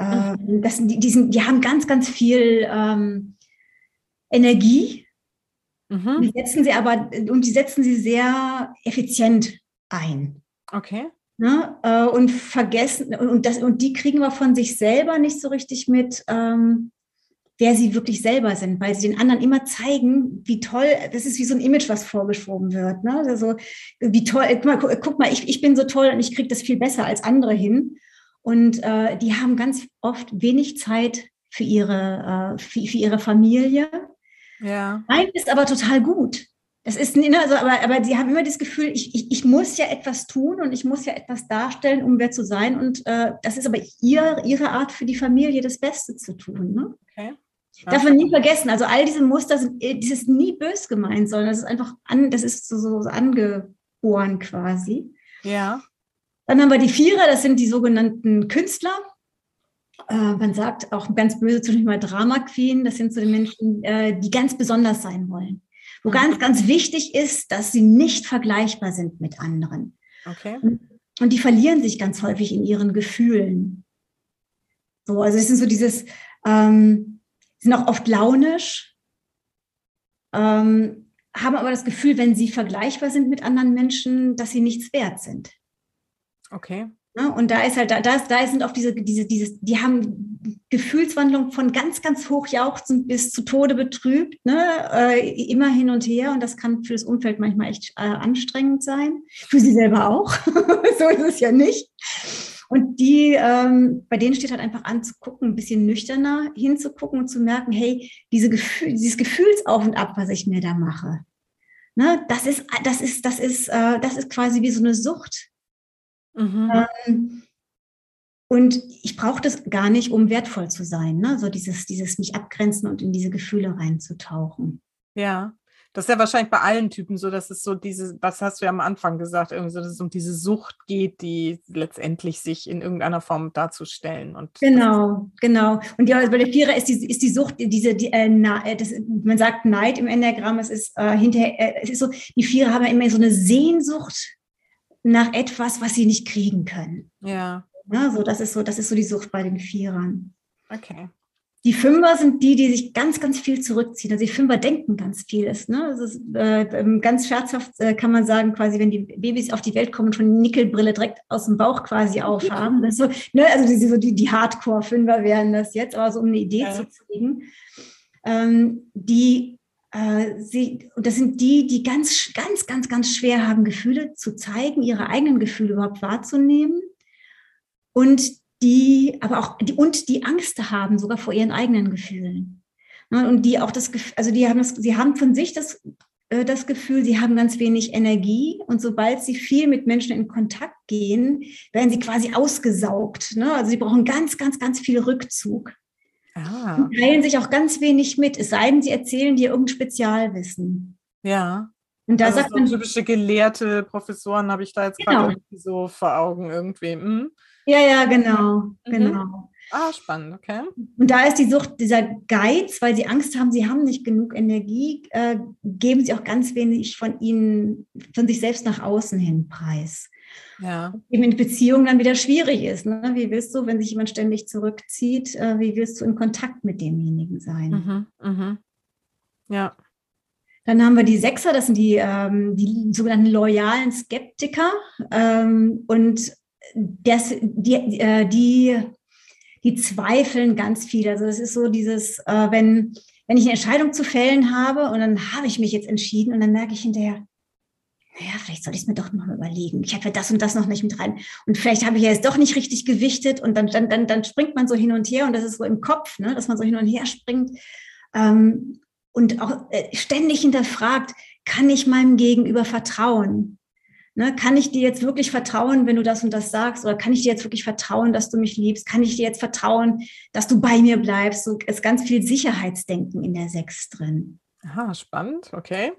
Mhm. das, die, die, sind, die haben ganz, ganz viel ähm, Energie. Mhm. Die setzen sie aber und die setzen sie sehr effizient ein. Okay. Ne? Äh, und vergessen, und, das, und die kriegen wir von sich selber nicht so richtig mit, ähm, wer sie wirklich selber sind, weil sie den anderen immer zeigen, wie toll, das ist wie so ein Image, was vorgeschoben wird. Ne? Also, wie toll, guck mal, guck mal ich, ich bin so toll und ich kriege das viel besser als andere hin. Und äh, die haben ganz oft wenig Zeit für ihre, äh, für, für ihre Familie. Ja. Nein, ist aber total gut. Das ist, ne, also, aber, aber sie haben immer das Gefühl, ich, ich, ich muss ja etwas tun und ich muss ja etwas darstellen, um wer zu sein. Und äh, das ist aber ihr, ihre Art für die Familie, das Beste zu tun. Ne? Okay. Darf man nie vergessen. Also all diese Muster sind, äh, das ist nie bös gemeint, sondern das ist einfach an, das ist so, so angeboren quasi. Ja. Dann haben wir die Vierer, das sind die sogenannten Künstler. Äh, man sagt auch ganz böse zu mal Drama Queen, das sind so die Menschen, äh, die ganz besonders sein wollen wo mhm. ganz, ganz wichtig ist, dass sie nicht vergleichbar sind mit anderen. Okay. Und die verlieren sich ganz häufig in ihren Gefühlen. So, also es sind so dieses, ähm, sind auch oft launisch, ähm, haben aber das Gefühl, wenn sie vergleichbar sind mit anderen Menschen, dass sie nichts wert sind. Okay. Ne? Und da ist halt, da, da sind auch diese, diese, dieses, die haben Gefühlswandlung von ganz, ganz hoch jauchzend bis zu Tode betrübt, ne? Äh, immer hin und her. Und das kann für das Umfeld manchmal echt äh, anstrengend sein. Für sie selber auch. so ist es ja nicht. Und die, ähm, bei denen steht halt einfach an zu gucken, ein bisschen nüchterner hinzugucken und zu merken, hey, diese Gefühl, dieses Gefühlsauf und ab, was ich mir da mache, ne, das ist, das ist, das ist, äh, das ist quasi wie so eine Sucht. Mhm. Ähm, und ich brauche das gar nicht, um wertvoll zu sein. Ne? So dieses, dieses mich abgrenzen und in diese Gefühle reinzutauchen. Ja, das ist ja wahrscheinlich bei allen Typen so, dass es so diese, was hast du ja am Anfang gesagt, irgendwie so, dass es um diese Sucht geht, die letztendlich sich in irgendeiner Form darzustellen. Und genau, genau. Und ja, bei der Vierer ist die, ist die Sucht, diese, die, äh, äh das, man sagt Neid im Enneagramm, es ist äh, hinterher, äh, es ist so, die Vierer haben ja immer so eine Sehnsucht nach etwas, was sie nicht kriegen können. Ja. ja so, das ist so, das ist so die Sucht bei den Vierern. Okay. Die Fünfer sind die, die sich ganz, ganz viel zurückziehen. Also die Fünfer denken ganz vieles. Ne? Das ist, äh, ähm, ganz scherzhaft äh, kann man sagen, quasi, wenn die Babys auf die Welt kommen und schon eine Nickelbrille direkt aus dem Bauch quasi aufhaben. Das so, ne? Also die, so die, die Hardcore-Fünfer wären das jetzt, aber so um eine Idee ja. zu kriegen. Ähm, die sie, und das sind die, die ganz, ganz, ganz, ganz schwer haben, Gefühle zu zeigen, ihre eigenen Gefühle überhaupt wahrzunehmen. Und die, aber auch, die, und die Angst haben, sogar vor ihren eigenen Gefühlen. Ne, und die auch das, also die haben das, sie haben von sich das, äh, das Gefühl, sie haben ganz wenig Energie und sobald sie viel mit Menschen in Kontakt gehen, werden sie quasi ausgesaugt. Ne? Also sie brauchen ganz, ganz, ganz viel Rückzug. Ah. Die teilen sich auch ganz wenig mit, es sei denn, sie erzählen dir irgendein Spezialwissen. Ja. Und da also sagt so man. Typische gelehrte Professoren habe ich da jetzt genau. gerade irgendwie so vor Augen irgendwie. Hm? Ja, ja, genau, mhm. genau. Ah, spannend, okay. Und da ist die Sucht, dieser Geiz, weil sie Angst haben, sie haben nicht genug Energie, äh, geben sie auch ganz wenig von ihnen, von sich selbst nach außen hin preis ja. eben in Beziehungen dann wieder schwierig ist. Ne? Wie willst du, wenn sich jemand ständig zurückzieht, äh, wie willst du in Kontakt mit demjenigen sein? Mhm, mh. Ja. Dann haben wir die Sechser, das sind die, ähm, die sogenannten loyalen Skeptiker. Ähm, und das, die, äh, die, die zweifeln ganz viel. Also es ist so dieses, äh, wenn, wenn ich eine Entscheidung zu fällen habe und dann habe ich mich jetzt entschieden und dann merke ich hinterher, naja, vielleicht soll ich es mir doch noch mal überlegen. Ich habe ja das und das noch nicht mit rein. Und vielleicht habe ich ja jetzt doch nicht richtig gewichtet und dann, dann, dann, dann springt man so hin und her und das ist so im Kopf, ne, dass man so hin und her springt ähm, und auch äh, ständig hinterfragt, kann ich meinem Gegenüber vertrauen? Ne, kann ich dir jetzt wirklich vertrauen, wenn du das und das sagst? Oder kann ich dir jetzt wirklich vertrauen, dass du mich liebst? Kann ich dir jetzt vertrauen, dass du bei mir bleibst? So ist ganz viel Sicherheitsdenken in der Sechs drin. Aha, spannend, okay.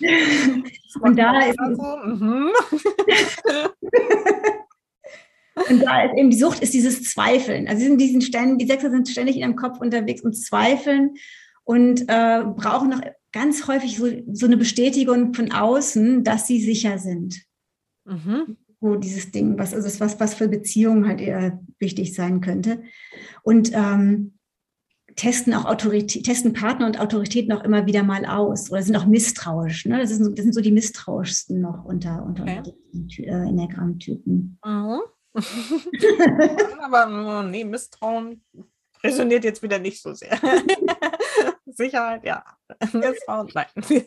Und da ist, also, mhm. und da ist eben die Sucht, ist dieses Zweifeln. Also sind diesen ständig, die Sechser sind ständig in ihrem Kopf unterwegs und zweifeln und äh, brauchen noch ganz häufig so, so eine Bestätigung von außen, dass sie sicher sind. Mhm. So dieses Ding, was also was, was für Beziehungen halt eher wichtig sein könnte. Und ähm, testen auch Autorität, testen Partner und Autoritäten auch immer wieder mal aus oder sind auch misstrauisch. Ne? Das, ist, das sind so die misstrauischsten noch unter, unter okay. äh, Enneagramm-Typen. Mhm. Aber nee, Misstrauen resoniert jetzt wieder nicht so sehr. Sicherheit, ja. Frauen, nein.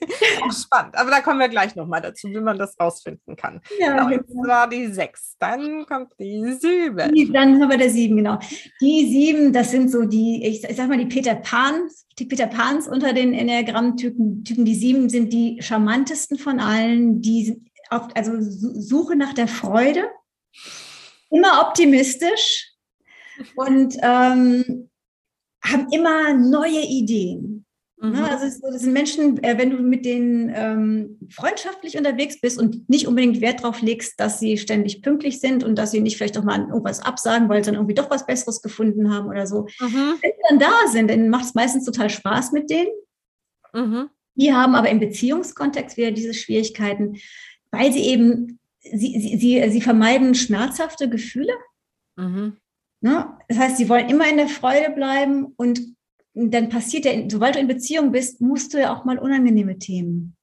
Spannend. Aber da kommen wir gleich nochmal dazu, wie man das rausfinden kann. Ja, genau. Jetzt war die sechs. Dann kommt die sieben. Die, dann haben wir der sieben, genau. Die sieben, das sind so die, ich, ich sag mal, die Peter Pans, die Peter Pans unter den Enneagramm-Typen. Typen, die sieben sind die charmantesten von allen. Die auf, also Suche nach der Freude, immer optimistisch und ähm, haben immer neue Ideen. Ne, mhm. Also das sind Menschen, äh, wenn du mit denen ähm, freundschaftlich unterwegs bist und nicht unbedingt Wert darauf legst, dass sie ständig pünktlich sind und dass sie nicht vielleicht auch mal irgendwas absagen, weil sie dann irgendwie doch was Besseres gefunden haben oder so. Mhm. Wenn sie dann da sind, dann macht es meistens total Spaß mit denen. Mhm. Die haben aber im Beziehungskontext wieder diese Schwierigkeiten, weil sie eben, sie, sie, sie, sie vermeiden schmerzhafte Gefühle. Mhm. Ne? Das heißt, sie wollen immer in der Freude bleiben und dann passiert ja, sobald du in Beziehung bist, musst du ja auch mal unangenehme Themen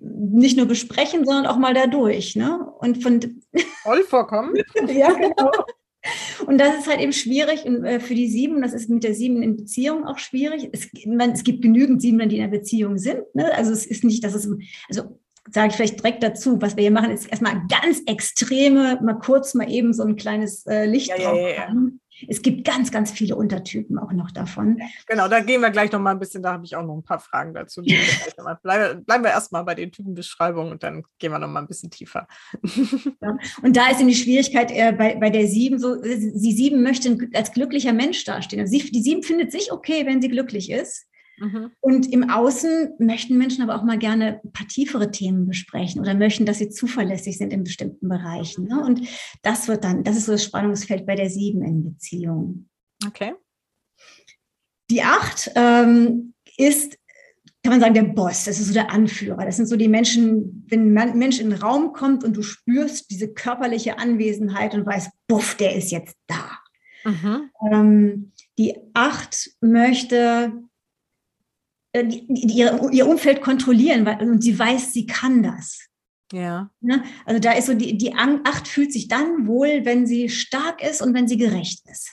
nicht nur besprechen, sondern auch mal dadurch. Ne? Und von voll vorkommen. ja, genau. Und das ist halt eben schwierig und, äh, für die Sieben, das ist mit der Sieben in Beziehung auch schwierig. Es, man, es gibt genügend Sieben, die in der Beziehung sind. Ne? Also es ist nicht, dass es, also sage ich vielleicht direkt dazu, was wir hier machen, ist erstmal ganz extreme, mal kurz mal eben so ein kleines äh, Licht ja, drauf. Ja, ja, es gibt ganz, ganz viele Untertypen auch noch davon. Genau, da gehen wir gleich noch mal ein bisschen, da habe ich auch noch ein paar Fragen dazu. bleiben, bleiben wir erstmal bei den Typenbeschreibungen und dann gehen wir noch mal ein bisschen tiefer. Ja, und da ist eben die Schwierigkeit äh, bei, bei der Sieben so, sie Sieben möchte als glücklicher Mensch dastehen. Also sie, die Sieben findet sich okay, wenn sie glücklich ist. Mhm. Und im Außen möchten Menschen aber auch mal gerne ein paar tiefere Themen besprechen oder möchten, dass sie zuverlässig sind in bestimmten Bereichen. Ne? Und das wird dann, das ist so das Spannungsfeld bei der Sieben in Beziehung. Okay. Die Acht ähm, ist, kann man sagen, der Boss, das ist so der Anführer. Das sind so die Menschen, wenn ein Mensch in den Raum kommt und du spürst diese körperliche Anwesenheit und weißt, buff, der ist jetzt da. Mhm. Ähm, die Acht möchte die, die, ihr, ihr Umfeld kontrollieren weil, und sie weiß, sie kann das. Ja. Ne? Also da ist so, die, die Acht fühlt sich dann wohl, wenn sie stark ist und wenn sie gerecht ist.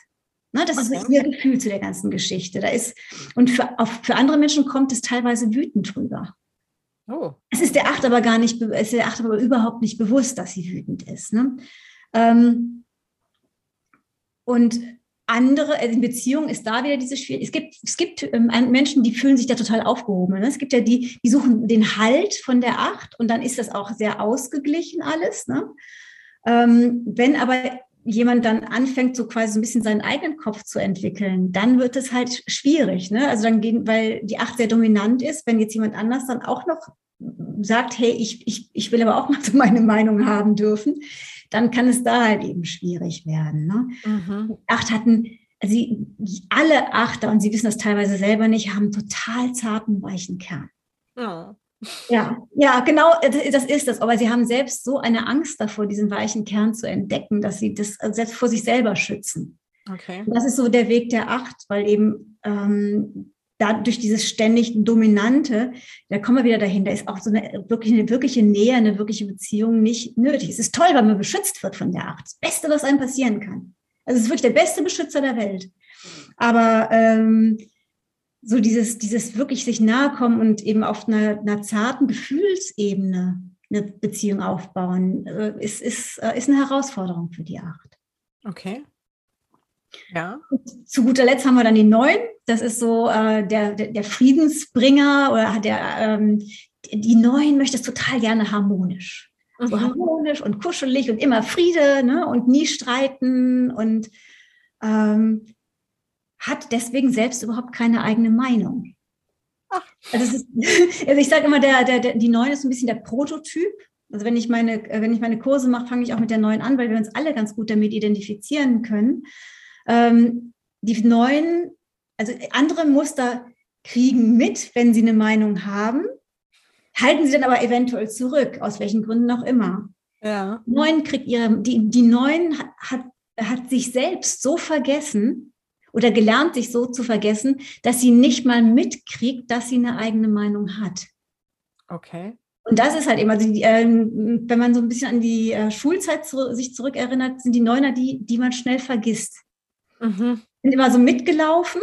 Ne? Das okay. ist ihr Gefühl zu der ganzen Geschichte. Da ist, und für, auf, für andere Menschen kommt es teilweise wütend drüber. Oh. Es ist der Acht aber gar nicht, es ist der Acht aber überhaupt nicht bewusst, dass sie wütend ist. Ne? Ähm, und andere, also in Beziehungen ist da wieder diese Schwierigkeit. Es gibt, es gibt ähm, Menschen, die fühlen sich da total aufgehoben. Ne? Es gibt ja die, die suchen den Halt von der Acht und dann ist das auch sehr ausgeglichen alles. Ne? Ähm, wenn aber jemand dann anfängt, so quasi so ein bisschen seinen eigenen Kopf zu entwickeln, dann wird es halt schwierig. Ne? Also dann gehen, weil die Acht sehr dominant ist, wenn jetzt jemand anders dann auch noch sagt, hey, ich, ich, ich will aber auch mal so meine Meinung haben dürfen, dann kann es da halt eben schwierig werden. Ne? Mhm. Acht hatten, also sie, alle Achter, und Sie wissen das teilweise selber nicht, haben total zarten, weichen Kern. Oh. Ja, ja, genau, das ist das. Aber sie haben selbst so eine Angst davor, diesen weichen Kern zu entdecken, dass sie das selbst vor sich selber schützen. Okay. Und das ist so der Weg der Acht, weil eben ähm, da durch dieses ständig Dominante, da kommen wir wieder dahin, da ist auch so eine wirklich eine wirkliche Nähe, eine wirkliche Beziehung nicht nötig. Es ist toll, weil man beschützt wird von der Acht. Das Beste, was einem passieren kann. Also es ist wirklich der beste Beschützer der Welt. Aber ähm, so dieses, dieses wirklich sich nahe kommen und eben auf einer, einer zarten Gefühlsebene eine Beziehung aufbauen, äh, ist, ist, äh, ist eine Herausforderung für die Acht. Okay. Ja. Und zu guter Letzt haben wir dann die Neun. Das ist so äh, der, der, der, Friedensbringer oder der, ähm, die Neun möchte es total gerne harmonisch. Mhm. So harmonisch und kuschelig und immer Friede ne? und nie streiten und ähm, hat deswegen selbst überhaupt keine eigene Meinung. Ach. Also, ist, also ich sage immer, der, der, der, die Neun ist ein bisschen der Prototyp. Also wenn ich meine, wenn ich meine Kurse mache, fange ich auch mit der Neun an, weil wir uns alle ganz gut damit identifizieren können. Ähm, die neuen, also andere Muster kriegen mit, wenn sie eine Meinung haben, halten sie dann aber eventuell zurück, aus welchen Gründen auch immer. Ja. Neun kriegt ihre, die, die Neun hat, hat, hat sich selbst so vergessen oder gelernt, sich so zu vergessen, dass sie nicht mal mitkriegt, dass sie eine eigene Meinung hat. Okay. Und das ist halt immer, also die, äh, wenn man so ein bisschen an die äh, Schulzeit zu, sich zurückerinnert, sind die Neuner die, die man schnell vergisst. Mhm. Sind immer so mitgelaufen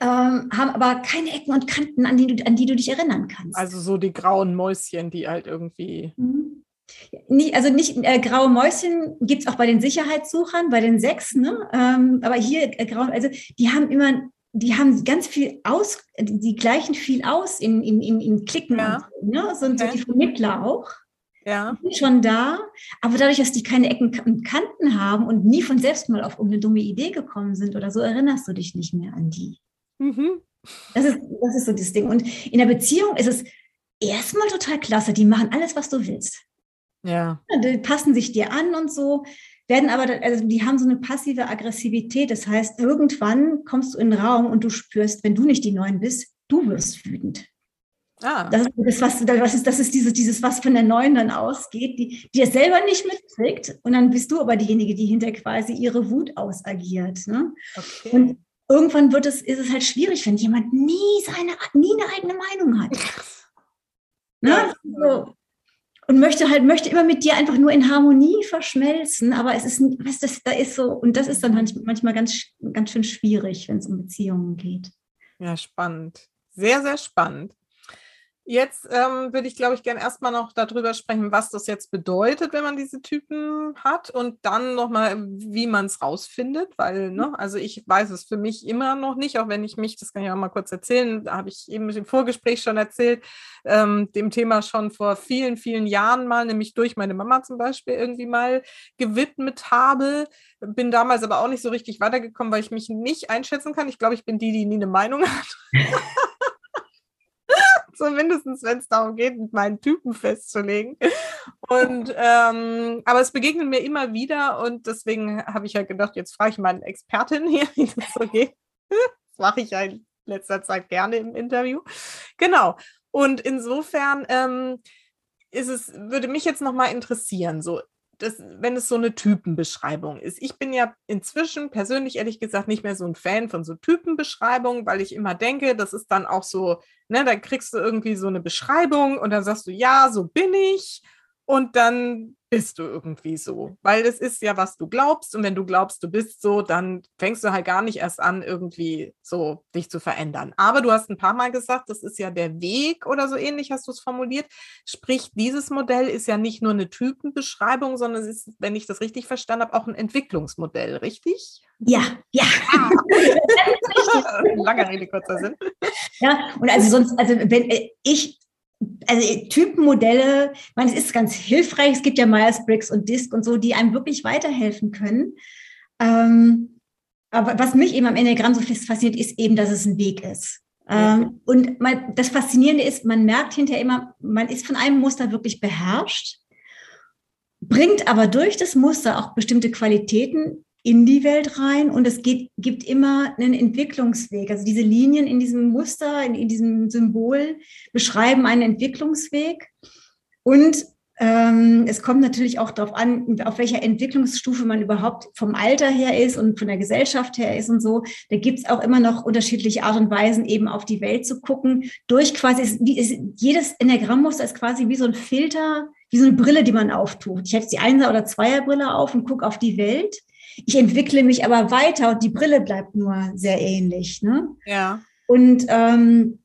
ähm, haben aber keine Ecken und Kanten, an die, du, an die du dich erinnern kannst. Also so die grauen Mäuschen, die halt irgendwie. Mhm. Nie, also nicht äh, graue Mäuschen gibt es auch bei den Sicherheitssuchern, bei den sechs, ne? Ähm, aber hier äh, graue, also die haben immer, die haben ganz viel aus, die gleichen viel aus in, in, in, in Klicken, Ja. und so, ne? Sind Okay. so die Vermittler auch. Ja. Die sind schon da, aber dadurch, dass die keine Ecken und Kanten haben und nie von selbst mal auf irgendeine dumme Idee gekommen sind oder so, erinnerst du dich nicht mehr an die. Mhm. Das ist, das ist so das Ding. Und in der Beziehung ist es erstmal total klasse. Die machen alles, was du willst. Ja. Ja, Die passen sich dir an und so, werden aber, also die haben so eine passive Aggressivität. Das heißt, irgendwann kommst du in den Raum und du spürst, wenn du nicht die Neuen bist, du wirst wütend. Ah. Das was, das ist, das ist dieses, dieses, was von der Neuen dann ausgeht, die, die es selber nicht mitkriegt. Und dann bist du aber diejenige, die hinter quasi ihre Wut ausagiert. Ne? okay. Und irgendwann wird es, ist es halt schwierig, wenn jemand nie seine, nie eine eigene Meinung hat. Ne? So. Und möchte halt, möchte immer mit dir einfach nur in Harmonie verschmelzen, aber es ist, weißt, das, da ist so, und das ist dann manch- manchmal ganz, ganz schön schwierig, wenn es um Beziehungen geht. Ja, spannend. Sehr, sehr spannend. Jetzt ähm, würde ich, glaube ich, gerne erstmal noch darüber sprechen, was das jetzt bedeutet, wenn man diese Typen hat und dann nochmal, wie man es rausfindet, weil, ne, also ich weiß es für mich immer noch nicht, auch wenn ich mich, das kann ich auch mal kurz erzählen, da habe ich eben im Vorgespräch schon erzählt, ähm, dem Thema schon vor vielen, vielen Jahren mal, nämlich durch meine Mama zum Beispiel irgendwie mal gewidmet habe. Bin damals aber auch nicht so richtig weitergekommen, weil ich mich nicht einschätzen kann. Ich glaube, ich bin die, die nie eine Meinung hat. Zumindest wenn es darum geht, meinen Typen festzulegen. Und ähm, aber es begegnet mir immer wieder und deswegen habe ich ja gedacht, jetzt frage ich mal eine Expertin hier, wie das so geht. Das mache ich ja in letzter Zeit gerne im Interview. Genau. Und insofern ähm, ist es, würde mich jetzt nochmal interessieren, so das, wenn es so eine Typenbeschreibung ist. Ich bin ja inzwischen persönlich ehrlich gesagt nicht mehr so ein Fan von so Typenbeschreibungen, weil ich immer denke, das ist dann auch so, ne, dann kriegst du irgendwie so eine Beschreibung und dann sagst du, ja, so bin ich. Und dann bist du irgendwie so, weil es ist ja, was du glaubst. Und wenn du glaubst, du bist so, dann fängst du halt gar nicht erst an, irgendwie so dich zu verändern. Aber du hast ein paar Mal gesagt, das ist ja der Weg oder so ähnlich hast du es formuliert. Sprich, dieses Modell ist ja nicht nur eine Typenbeschreibung, sondern es ist, wenn ich das richtig verstanden habe, auch ein Entwicklungsmodell, richtig? Ja, ja. Langer Rede, kurzer Sinn. Ja, und also sonst, also wenn äh, ich, also äh, Typenmodelle, ich meine, es ist ganz hilfreich. Es gibt ja Myers-Briggs und DISC und so, die einem wirklich weiterhelfen können. Ähm, aber was mich eben am Enneagramm so fasziniert, ist eben, dass es ein Weg ist. Ähm, und man, das Faszinierende ist, man merkt hinterher immer, man ist von einem Muster wirklich beherrscht, bringt aber durch das Muster auch bestimmte Qualitäten in die Welt rein und es geht, gibt immer einen Entwicklungsweg. Also diese Linien in diesem Muster, in, in diesem Symbol beschreiben einen Entwicklungsweg. Und ähm, es kommt natürlich auch darauf an, auf welcher Entwicklungsstufe man überhaupt vom Alter her ist und von der Gesellschaft her ist und so. Da gibt es auch immer noch unterschiedliche Art und Weisen, eben auf die Welt zu gucken. Durch quasi, ist, wie, ist, jedes Enneagrammmuster ist quasi wie so ein Filter, wie so eine Brille, die man auftut. Ich habe jetzt die Einser- oder Zweierbrille auf und gucke auf die Welt. Ich entwickle mich aber weiter und die Brille bleibt nur sehr ähnlich. Ne? Ja. Und ähm,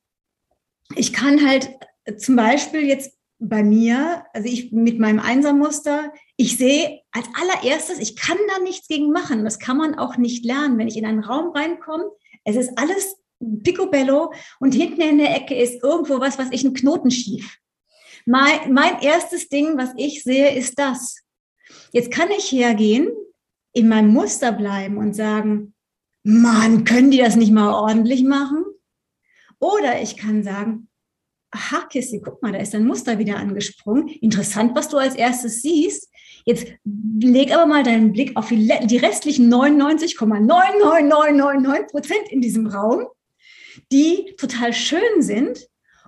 ich kann halt zum Beispiel jetzt bei mir, also ich mit meinem Einsermuster, ich sehe als allererstes, ich kann da nichts gegen machen. Das kann man auch nicht lernen. Wenn ich in einen Raum reinkomme, es ist alles picobello und hinten in der Ecke ist irgendwo was, was ich einen Knoten schief. Mein, mein erstes Ding, was ich sehe, ist das. Jetzt kann ich hergehen, in meinem Muster bleiben und sagen, Mann, können die das nicht mal ordentlich machen? Oder ich kann sagen, aha, Kissi, guck mal, da ist dein Muster wieder angesprungen. Interessant, was du als erstes siehst. Jetzt leg aber mal deinen Blick auf die, die restlichen 99,99999 Prozent in diesem Raum, die total schön sind.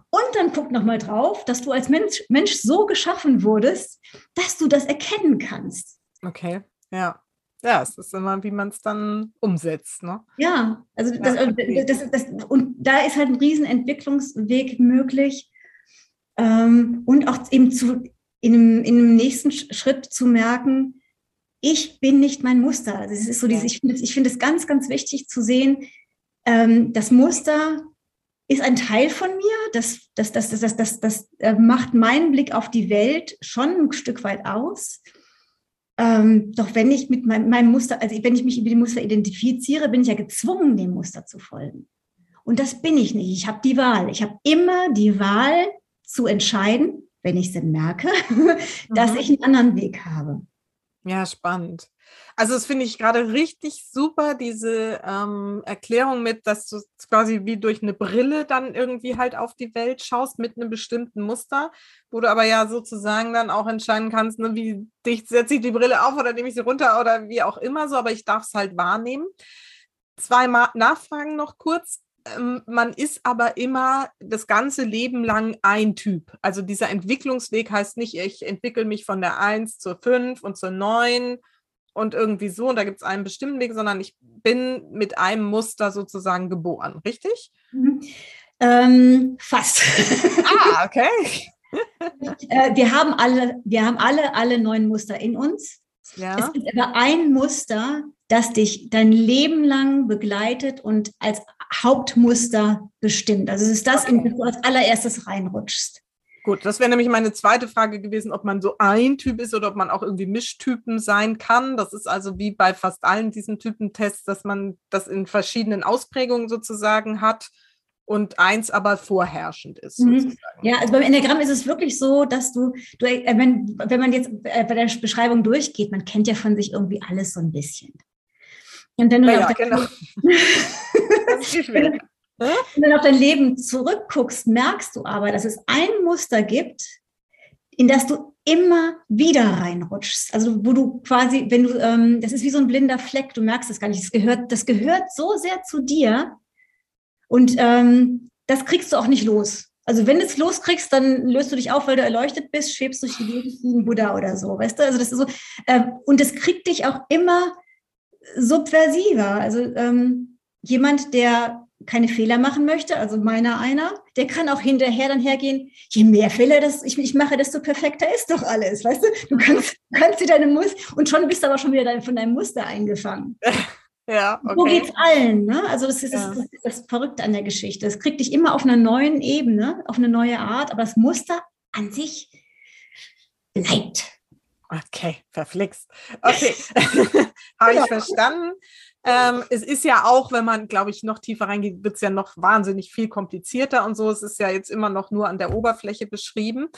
Und dann guck nochmal drauf, dass du als Mensch, Mensch so geschaffen wurdest, dass du das erkennen kannst. Okay, ja. Ja, es ist immer, wie man es dann umsetzt. Ne? Ja, also das, ja, das, das, und da ist halt ein riesen Entwicklungsweg möglich. Ähm, und auch eben zu, in, einem, in einem nächsten Schritt zu merken, ich bin nicht mein Muster. Also es ist so dieses, ich finde es ich find ganz, ganz wichtig zu sehen, ähm, das Muster ist ein Teil von mir. Das, das, das, das, das, das, das äh, macht meinen Blick auf die Welt schon ein Stück weit aus. Ähm, doch wenn ich mit meinem, meinem, Muster, also wenn ich mich mit dem Muster identifiziere, bin ich ja gezwungen, dem Muster zu folgen. Und das bin ich nicht. Ich habe die Wahl. Ich habe immer die Wahl zu entscheiden, wenn ich es denn merke, dass mhm. ich einen anderen Weg habe. Ja, spannend. Also das finde ich gerade richtig super, diese ähm, Erklärung mit, dass du quasi wie durch eine Brille dann irgendwie halt auf die Welt schaust mit einem bestimmten Muster, wo du aber ja sozusagen dann auch entscheiden kannst, ne, wie dicht setze ich die Brille auf oder nehme ich sie runter oder wie auch immer so, aber ich darf es halt wahrnehmen. Zwei Nachfragen noch kurz. Ähm, man ist aber immer das ganze Leben lang ein Typ. Also dieser Entwicklungsweg heißt nicht, ich entwickle mich von der 1 zur 5 und zur 9 und irgendwie so, und da gibt es einen bestimmten Weg, sondern ich bin mit einem Muster sozusagen geboren, richtig? Mhm. Ähm, fast. Ah, okay. äh, wir haben alle, wir haben alle, alle neun Muster in uns. Ja. Es gibt aber ein Muster, das dich dein Leben lang begleitet und als Hauptmuster bestimmt. Also es ist das, in das du als allererstes reinrutschst. Gut, das wäre nämlich meine zweite Frage gewesen, ob man so ein Typ ist oder ob man auch irgendwie Mischtypen sein kann. Das ist also wie bei fast allen diesen Typentests, dass man das in verschiedenen Ausprägungen sozusagen hat und eins aber vorherrschend ist. Mhm. Ja, also beim Enneagramm ist es wirklich so, dass du, du äh, wenn, wenn man jetzt äh, bei der Beschreibung durchgeht, man kennt ja von sich irgendwie alles so ein bisschen. Und wenn du ja, genau. das. Wenn du auf dein Leben zurückguckst, merkst du aber, dass es ein Muster gibt, in das du immer wieder reinrutschst. Also wo du quasi, wenn du, ähm, das ist wie so ein blinder Fleck, du merkst es gar nicht. Das gehört, das gehört so sehr zu dir und ähm, das kriegst du auch nicht los. Also wenn du es loskriegst, dann löst du dich auf, weil du erleuchtet bist, schwebst durch die Gegend wie ein Buddha oder so, weißt du? Also das ist so ähm, und es kriegt dich auch immer subversiver. Also ähm, jemand, der keine Fehler machen möchte, also meiner einer, der kann auch hinterher dann hergehen, je mehr Fehler das ich, ich mache, desto perfekter ist doch alles, weißt du? Du kannst, kannst dir deine Muster, und schon bist du aber schon wieder dein, von deinem Muster eingefangen. Ja, okay. So geht's allen, ne? Also das ist, ja. das, das, ist das Verrückte an der Geschichte. Es kriegt dich immer auf einer neuen Ebene, auf eine neue Art, aber das Muster an sich bleibt. Okay, verflixt. Okay, habe ich verstanden. Ähm, es ist ja auch, wenn man, glaube ich, noch tiefer reingeht, wird es ja noch wahnsinnig viel komplizierter und so. Es ist ja jetzt immer noch nur an der Oberfläche beschrieben.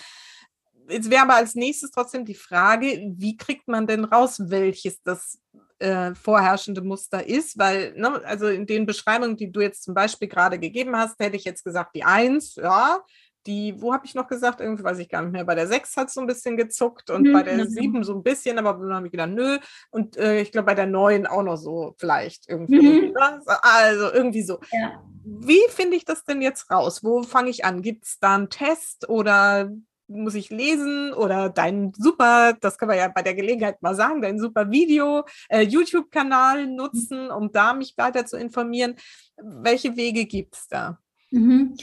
Jetzt wäre aber als nächstes trotzdem die Frage, wie kriegt man denn raus, welches das äh, vorherrschende Muster ist? Weil, ne, also in den Beschreibungen, die du jetzt zum Beispiel gerade gegeben hast, hätte ich jetzt gesagt, die Eins, ja, die, wo habe ich noch gesagt? Irgendwie weiß ich gar nicht mehr. Bei der 6 hat es so ein bisschen gezuckt und mhm, bei der 7 genau. so ein bisschen, aber dann habe ich gedacht, nö. Und äh, ich glaube, bei der 9 auch noch so vielleicht irgendwie. Mhm. Ne? Also irgendwie so. Ja. Wie finde ich das denn jetzt raus? Wo fange ich an? Gibt es da einen Test oder muss ich lesen oder dein super, das kann man ja bei der Gelegenheit mal sagen, dein super Video, äh, YouTube-Kanal nutzen, um da mich weiter zu informieren. Welche Wege gibt es da? Mhm.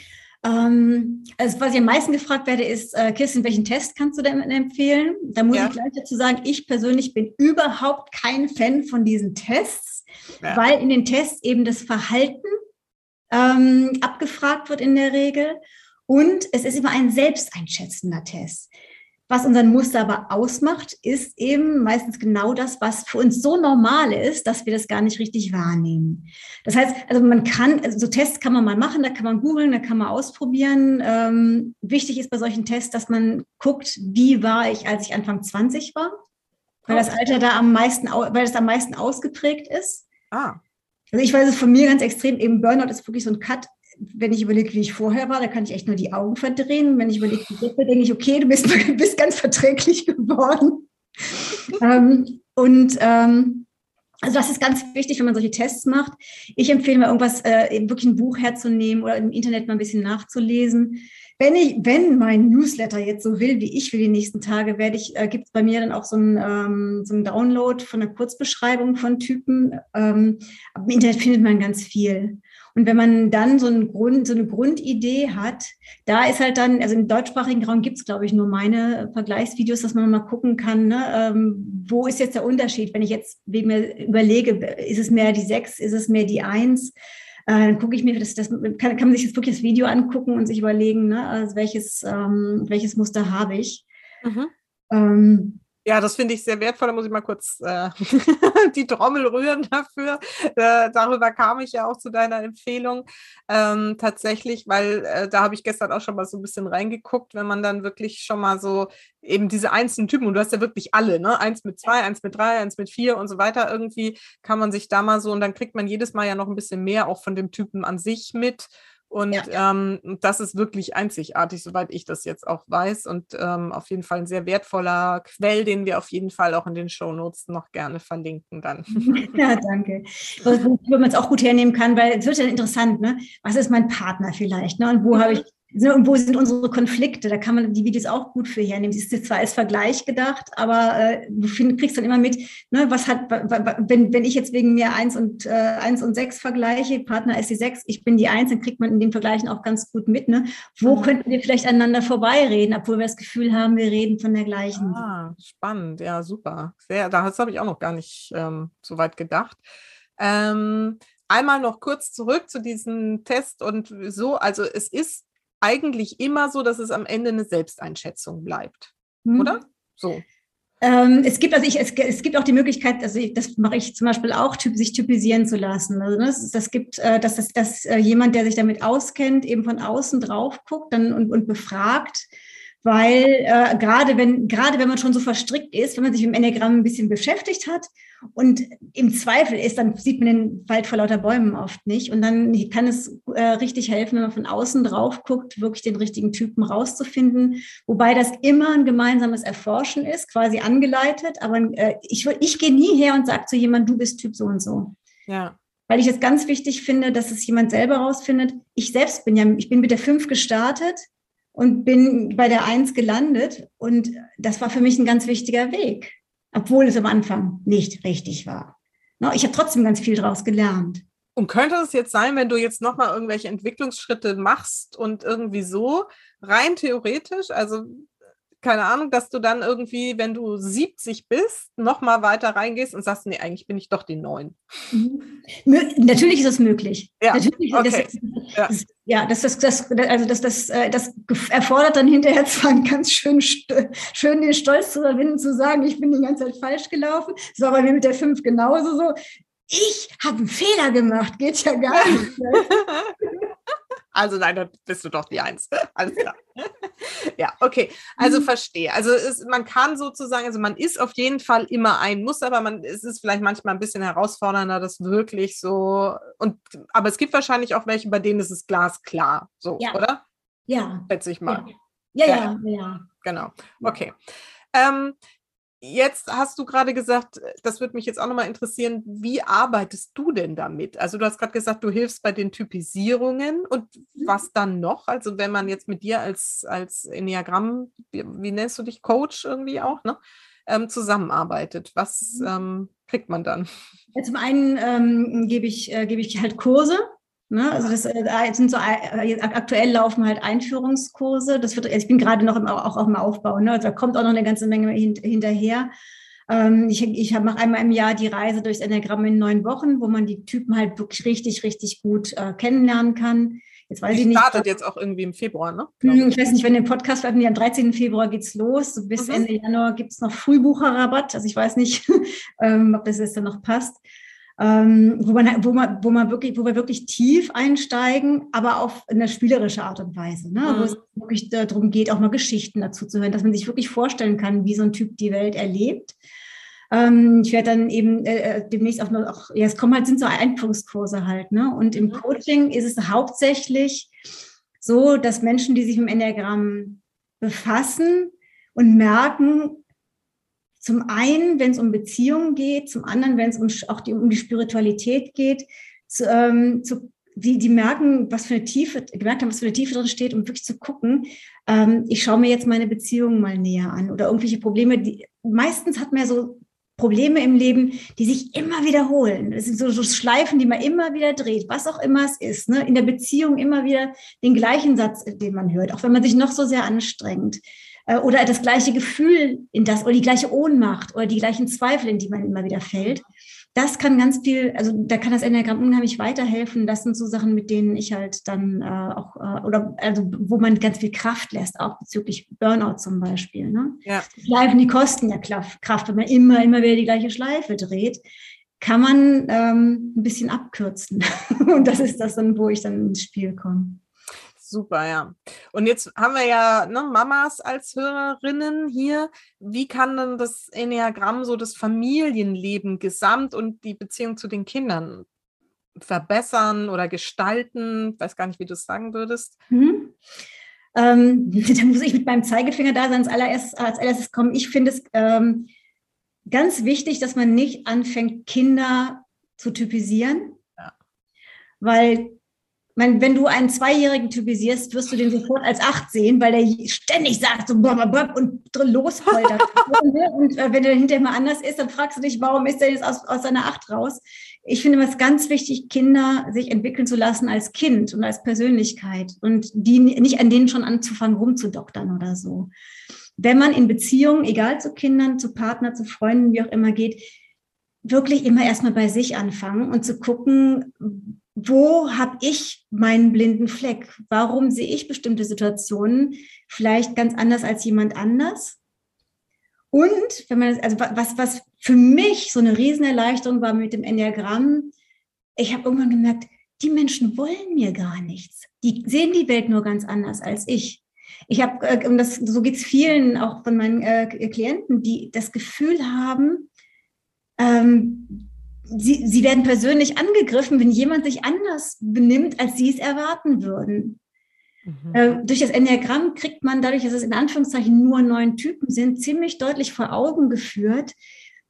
Ähm, also was ich am meisten gefragt werde, ist, äh, Kirsten, welchen Test kannst du denn empfehlen? Da muss ja. ich gleich dazu sagen, ich persönlich bin überhaupt kein Fan von diesen Tests, ja. weil in den Tests eben das Verhalten ähm, abgefragt wird in der Regel. Und es ist immer ein selbsteinschätzender Test. Was unseren Muster aber ausmacht, ist eben meistens genau das, was für uns so normal ist, dass wir das gar nicht richtig wahrnehmen. Das heißt, also man kann, also so Tests kann man mal machen, da kann man googeln, da kann man ausprobieren. Ähm, wichtig ist bei solchen Tests, dass man guckt, wie war ich, als ich Anfang 20 war, weil das Alter da am meisten, weil es am meisten ausgeprägt ist. Ah. Also ich weiß es von mir ganz extrem, eben Burnout ist wirklich so ein Cut wenn ich überlege, wie ich vorher war, da kann ich echt nur die Augen verdrehen. Wenn ich überlege, wie bin, denke ich, okay, du bist, bist ganz verträglich geworden. ähm, und ähm, also das ist ganz wichtig, wenn man solche Tests macht. Ich empfehle mir irgendwas, äh, wirklich ein Buch herzunehmen oder im Internet mal ein bisschen nachzulesen. Wenn ich, wenn mein Newsletter jetzt so will, wie ich will die nächsten Tage, werde ich, äh, gibt es bei mir dann auch so ein, ähm, so Download von einer Kurzbeschreibung von Typen. Ähm, Im Internet findet man ganz viel. Und wenn man dann so, einen Grund, so eine Grundidee hat, da ist halt dann, also im deutschsprachigen Raum gibt es, glaube ich, nur meine Vergleichsvideos, dass man mal gucken kann, ne, ähm, wo ist jetzt der Unterschied, wenn ich jetzt wegen mir überlege, ist es mehr die sechs, ist es mehr die eins? Äh, dann gucke ich mir, das, das kann, kann man sich jetzt wirklich das Video angucken und sich überlegen, ne, also welches, ähm, welches Muster habe ich. Mhm. Ähm, ja, das finde ich sehr wertvoll. Da muss ich mal kurz äh, die Trommel rühren dafür. Äh, darüber kam ich ja auch zu deiner Empfehlung. Ähm, tatsächlich, weil äh, da habe ich gestern auch schon mal so ein bisschen reingeguckt, wenn man dann wirklich schon mal so eben diese einzelnen Typen, und du hast ja wirklich alle, ne? Eins mit zwei, eins mit drei, eins mit vier und so weiter. Irgendwie kann man sich da mal so, und dann kriegt man jedes Mal ja noch ein bisschen mehr auch von dem Typen an sich mit. Und ja. ähm, das ist wirklich einzigartig, soweit ich das jetzt auch weiß. Und ähm, auf jeden Fall ein sehr wertvoller Quell, den wir auf jeden Fall auch in den Shownotes noch gerne verlinken dann. Ja, danke. Wo man es auch gut hernehmen kann, weil es wird ja interessant, ne? Was ist mein Partner vielleicht? Ne? Und wo habe ich und wo sind unsere Konflikte? Da kann man die Videos auch gut für hernehmen. Es ist zwar als Vergleich gedacht, aber äh, du find, kriegst dann immer mit, ne, was hat, wenn, wenn ich jetzt wegen mir eins und äh, eins und sechs vergleiche, Partner ist die sechs, ich bin die eins, dann kriegt man in den Vergleichen auch ganz gut mit. Ne? Wo mhm. könnten wir vielleicht aneinander vorbeireden, obwohl wir das Gefühl haben, wir reden von der gleichen. Ah, spannend, ja, super. Sehr, das habe ich auch noch gar nicht ähm, so weit gedacht. Ähm, einmal noch kurz zurück zu diesem Test und so. Also es ist eigentlich immer so, dass es am Ende eine Selbsteinschätzung bleibt, hm. oder? So. Ähm, es gibt also ich, es, es, gibt auch die Möglichkeit, also ich, das mache ich zum Beispiel auch, typ, sich typisieren zu lassen. Also das, das gibt, äh, dass, dass, dass äh, jemand, der sich damit auskennt, eben von außen drauf guckt dann und, und befragt, weil äh, gerade wenn gerade wenn man schon so verstrickt ist, wenn man sich mit dem Enneagramm ein bisschen beschäftigt hat und im Zweifel ist, dann sieht man den Wald vor lauter Bäumen oft nicht. Und dann kann es äh, richtig helfen, wenn man von außen drauf guckt, wirklich den richtigen Typen rauszufinden, wobei das immer ein gemeinsames Erforschen ist, quasi angeleitet, aber äh, ich ich gehe nie her und sage zu jemandem, du bist Typ so und so. Ja. Weil ich es ganz wichtig finde, dass es jemand selber rausfindet. Ich selbst bin ja, ich bin mit der fünf gestartet und bin bei der Eins gelandet. Und das war für mich ein ganz wichtiger Weg, obwohl es am Anfang nicht richtig war. Ich habe trotzdem ganz viel daraus gelernt. Und könnte es jetzt sein, wenn du jetzt nochmal irgendwelche Entwicklungsschritte machst und irgendwie so rein theoretisch, also keine Ahnung, dass du dann irgendwie, wenn du 70 bist, nochmal weiter reingehst und sagst, nee, eigentlich bin ich doch die Neun. Mhm. Natürlich ist es möglich. Ja, Natürlich, okay. das, ja. Das, ja, das, das, das, also das, das, äh, das erfordert dann hinterher zwar einen ganz schön, schön den Stolz zu überwinden, zu sagen, ich bin die ganze Zeit falsch gelaufen. Das war bei mir mit der Fünf genauso so. Ich habe einen Fehler gemacht, geht ja gar nicht. Also nein, dann bist du doch die Eins. Alles klar. ja, okay. Also mhm. verstehe. Also es, man kann sozusagen, also man ist auf jeden Fall immer ein Muss, aber man, es ist vielleicht manchmal ein bisschen herausfordernder, das wirklich so. Und aber es gibt wahrscheinlich auch welche, bei denen ist es glasklar, so, ja. oder? Ja. Schätze ich mal. Ja, ja, ja. ja. Genau. Okay. Ähm, Jetzt hast du gerade gesagt, das würde mich jetzt auch nochmal interessieren, wie arbeitest du denn damit? Also du hast gerade gesagt, du hilfst bei den Typisierungen und mhm. was dann noch? Also wenn man jetzt mit dir als, als Enneagramm, wie, wie nennst du dich, Coach irgendwie auch, ne? Ähm, zusammenarbeitet, was mhm. ähm, kriegt man dann? Ja, zum einen ähm, gebe ich, äh, gebe ich halt Kurse, Ne? Also das äh, sind so äh, aktuell laufen halt Einführungskurse. Das wird, ich bin gerade noch im, auch auf dem Aufbau. Ne? Also da kommt auch noch eine ganze Menge hin, hinterher. Ähm, ich ich mache einmal im Jahr die Reise durchs Enneagramm in neun Wochen, wo man die Typen halt wirklich richtig, richtig gut äh, kennenlernen kann. Jetzt weiß die ich nicht. startet jetzt auch irgendwie im Februar, ne? Hm, ich weiß nicht, wenn der Podcast veröffentlicht, am 13. Februar geht's los. So bis mhm. Ende Januar gibt es noch Frühbucherrabatt. Also ich weiß nicht, ähm, ob das jetzt dann noch passt ähm, wo, man, wo, man, wo, man wirklich, wo wir wirklich tief einsteigen, aber auf eine spielerische Art und Weise, ne? Mhm. wo es wirklich darum geht, auch mal Geschichten dazu zu hören, dass man sich wirklich vorstellen kann, wie so ein Typ die Welt erlebt. Ähm, ich werde dann eben äh, äh demnächst auch noch, auch, ja, es kommen halt, sind so Einführungskurse halt, ne? Und im mhm. Coaching ist es hauptsächlich so, dass Menschen, die sich mit dem Enneagramm befassen und merken, zum einen, wenn es um Beziehungen geht, zum anderen, wenn es um, auch die, um die Spiritualität geht, zu, ähm, zu, die, die merken, was für eine Tiefe, gemerkt haben, was für eine Tiefe drin steht, um wirklich zu gucken, ähm, ich schaue mir jetzt meine Beziehungen mal näher an oder irgendwelche Probleme, die meistens hat man ja so Probleme im Leben, die sich immer wiederholen. Das sind so, so Schleifen, die man immer wieder dreht, was auch immer es ist. Ne? In der Beziehung immer wieder den gleichen Satz, den man hört, auch wenn man sich noch so sehr anstrengt. Äh, oder das gleiche Gefühl in das oder die gleiche Ohnmacht oder die gleichen Zweifel, in die man immer wieder fällt. das kann ganz viel, also da kann das Enneagramm unheimlich weiterhelfen. Das sind so Sachen, mit denen ich halt dann äh, auch, äh, oder also wo man ganz viel Kraft lässt, auch bezüglich Burnout zum Beispiel. Ne? Ja. Schleifen, die kosten ja Kraft, wenn man immer, immer wieder die gleiche Schleife dreht, kann man ähm, ein bisschen abkürzen. Und das ist das dann, wo ich dann ins Spiel komme. Super, ja. Und jetzt haben wir ja ne, Mamas als Hörerinnen hier. Wie kann denn das Enneagramm so das Familienleben gesamt und die Beziehung zu den Kindern verbessern oder gestalten? Ich weiß gar nicht, wie du es sagen würdest. Mhm. Ähm, da muss ich mit meinem Zeigefinger da sein. Als allererstes, als allererstes kommen. Ich finde es ähm, ganz wichtig, dass man nicht anfängt, Kinder zu typisieren. Ja. Weil meine, wenn du einen Zweijährigen typisierst, wirst du den sofort als acht sehen, weil der ständig sagt so bop, bop, und losheult. und äh, wenn der hinterher mal anders ist, dann fragst du dich, warum ist der jetzt aus, aus seiner Acht raus? Ich finde es ganz wichtig, Kinder sich entwickeln zu lassen als Kind und als Persönlichkeit und die nicht an denen schon anzufangen, rumzudoktern oder so. Wenn man in Beziehungen, egal zu Kindern, zu Partner, zu Freunden, wie auch immer geht, wirklich immer erstmal bei sich anfangen und zu gucken, wo habe ich meinen blinden Fleck? Warum sehe ich bestimmte Situationen vielleicht ganz anders als jemand anders? Und wenn man also was, was für mich so eine Riesenerleichterung war mit dem Enneagramm, ich habe irgendwann gemerkt, die Menschen wollen mir gar nichts. Die sehen die Welt nur ganz anders als ich. Ich habe, äh, und das, so geht es vielen auch von meinen äh, Klienten, die das Gefühl haben, ähm, sie, sie werden persönlich angegriffen, wenn jemand sich anders benimmt, als sie es erwarten würden. Mhm. Äh, durch das Enneagramm kriegt man dadurch, dass es in Anführungszeichen nur neun Typen sind, ziemlich deutlich vor Augen geführt,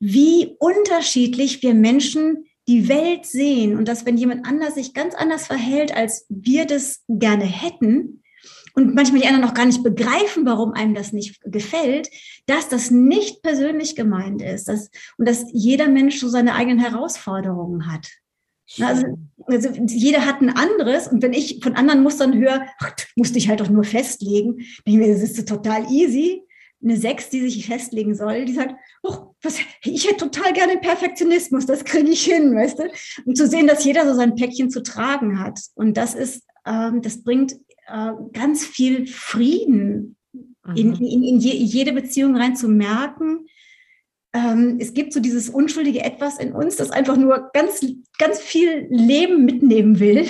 wie unterschiedlich wir Menschen die Welt sehen und dass wenn jemand anders sich ganz anders verhält, als wir das gerne hätten, und manchmal die anderen auch gar nicht begreifen, warum einem das nicht gefällt, dass das nicht persönlich gemeint ist dass, und dass jeder Mensch so seine eigenen Herausforderungen hat. Also, also, jeder hat ein anderes und wenn ich von anderen Mustern höre, ach, musste ich halt doch nur festlegen, denke mir, das ist total easy. Eine Sechs, die sich festlegen soll, die sagt, oh, was, ich hätte total gerne Perfektionismus, das kriege ich hin, weißt du? Und zu sehen, dass jeder so sein Päckchen zu tragen hat. Und das ist, ähm, das bringt äh, ganz viel Frieden mhm. in, in, in je, jede Beziehung rein zu merken. Ähm, es gibt so dieses unschuldige Etwas in uns, das einfach nur ganz, ganz viel Leben mitnehmen will.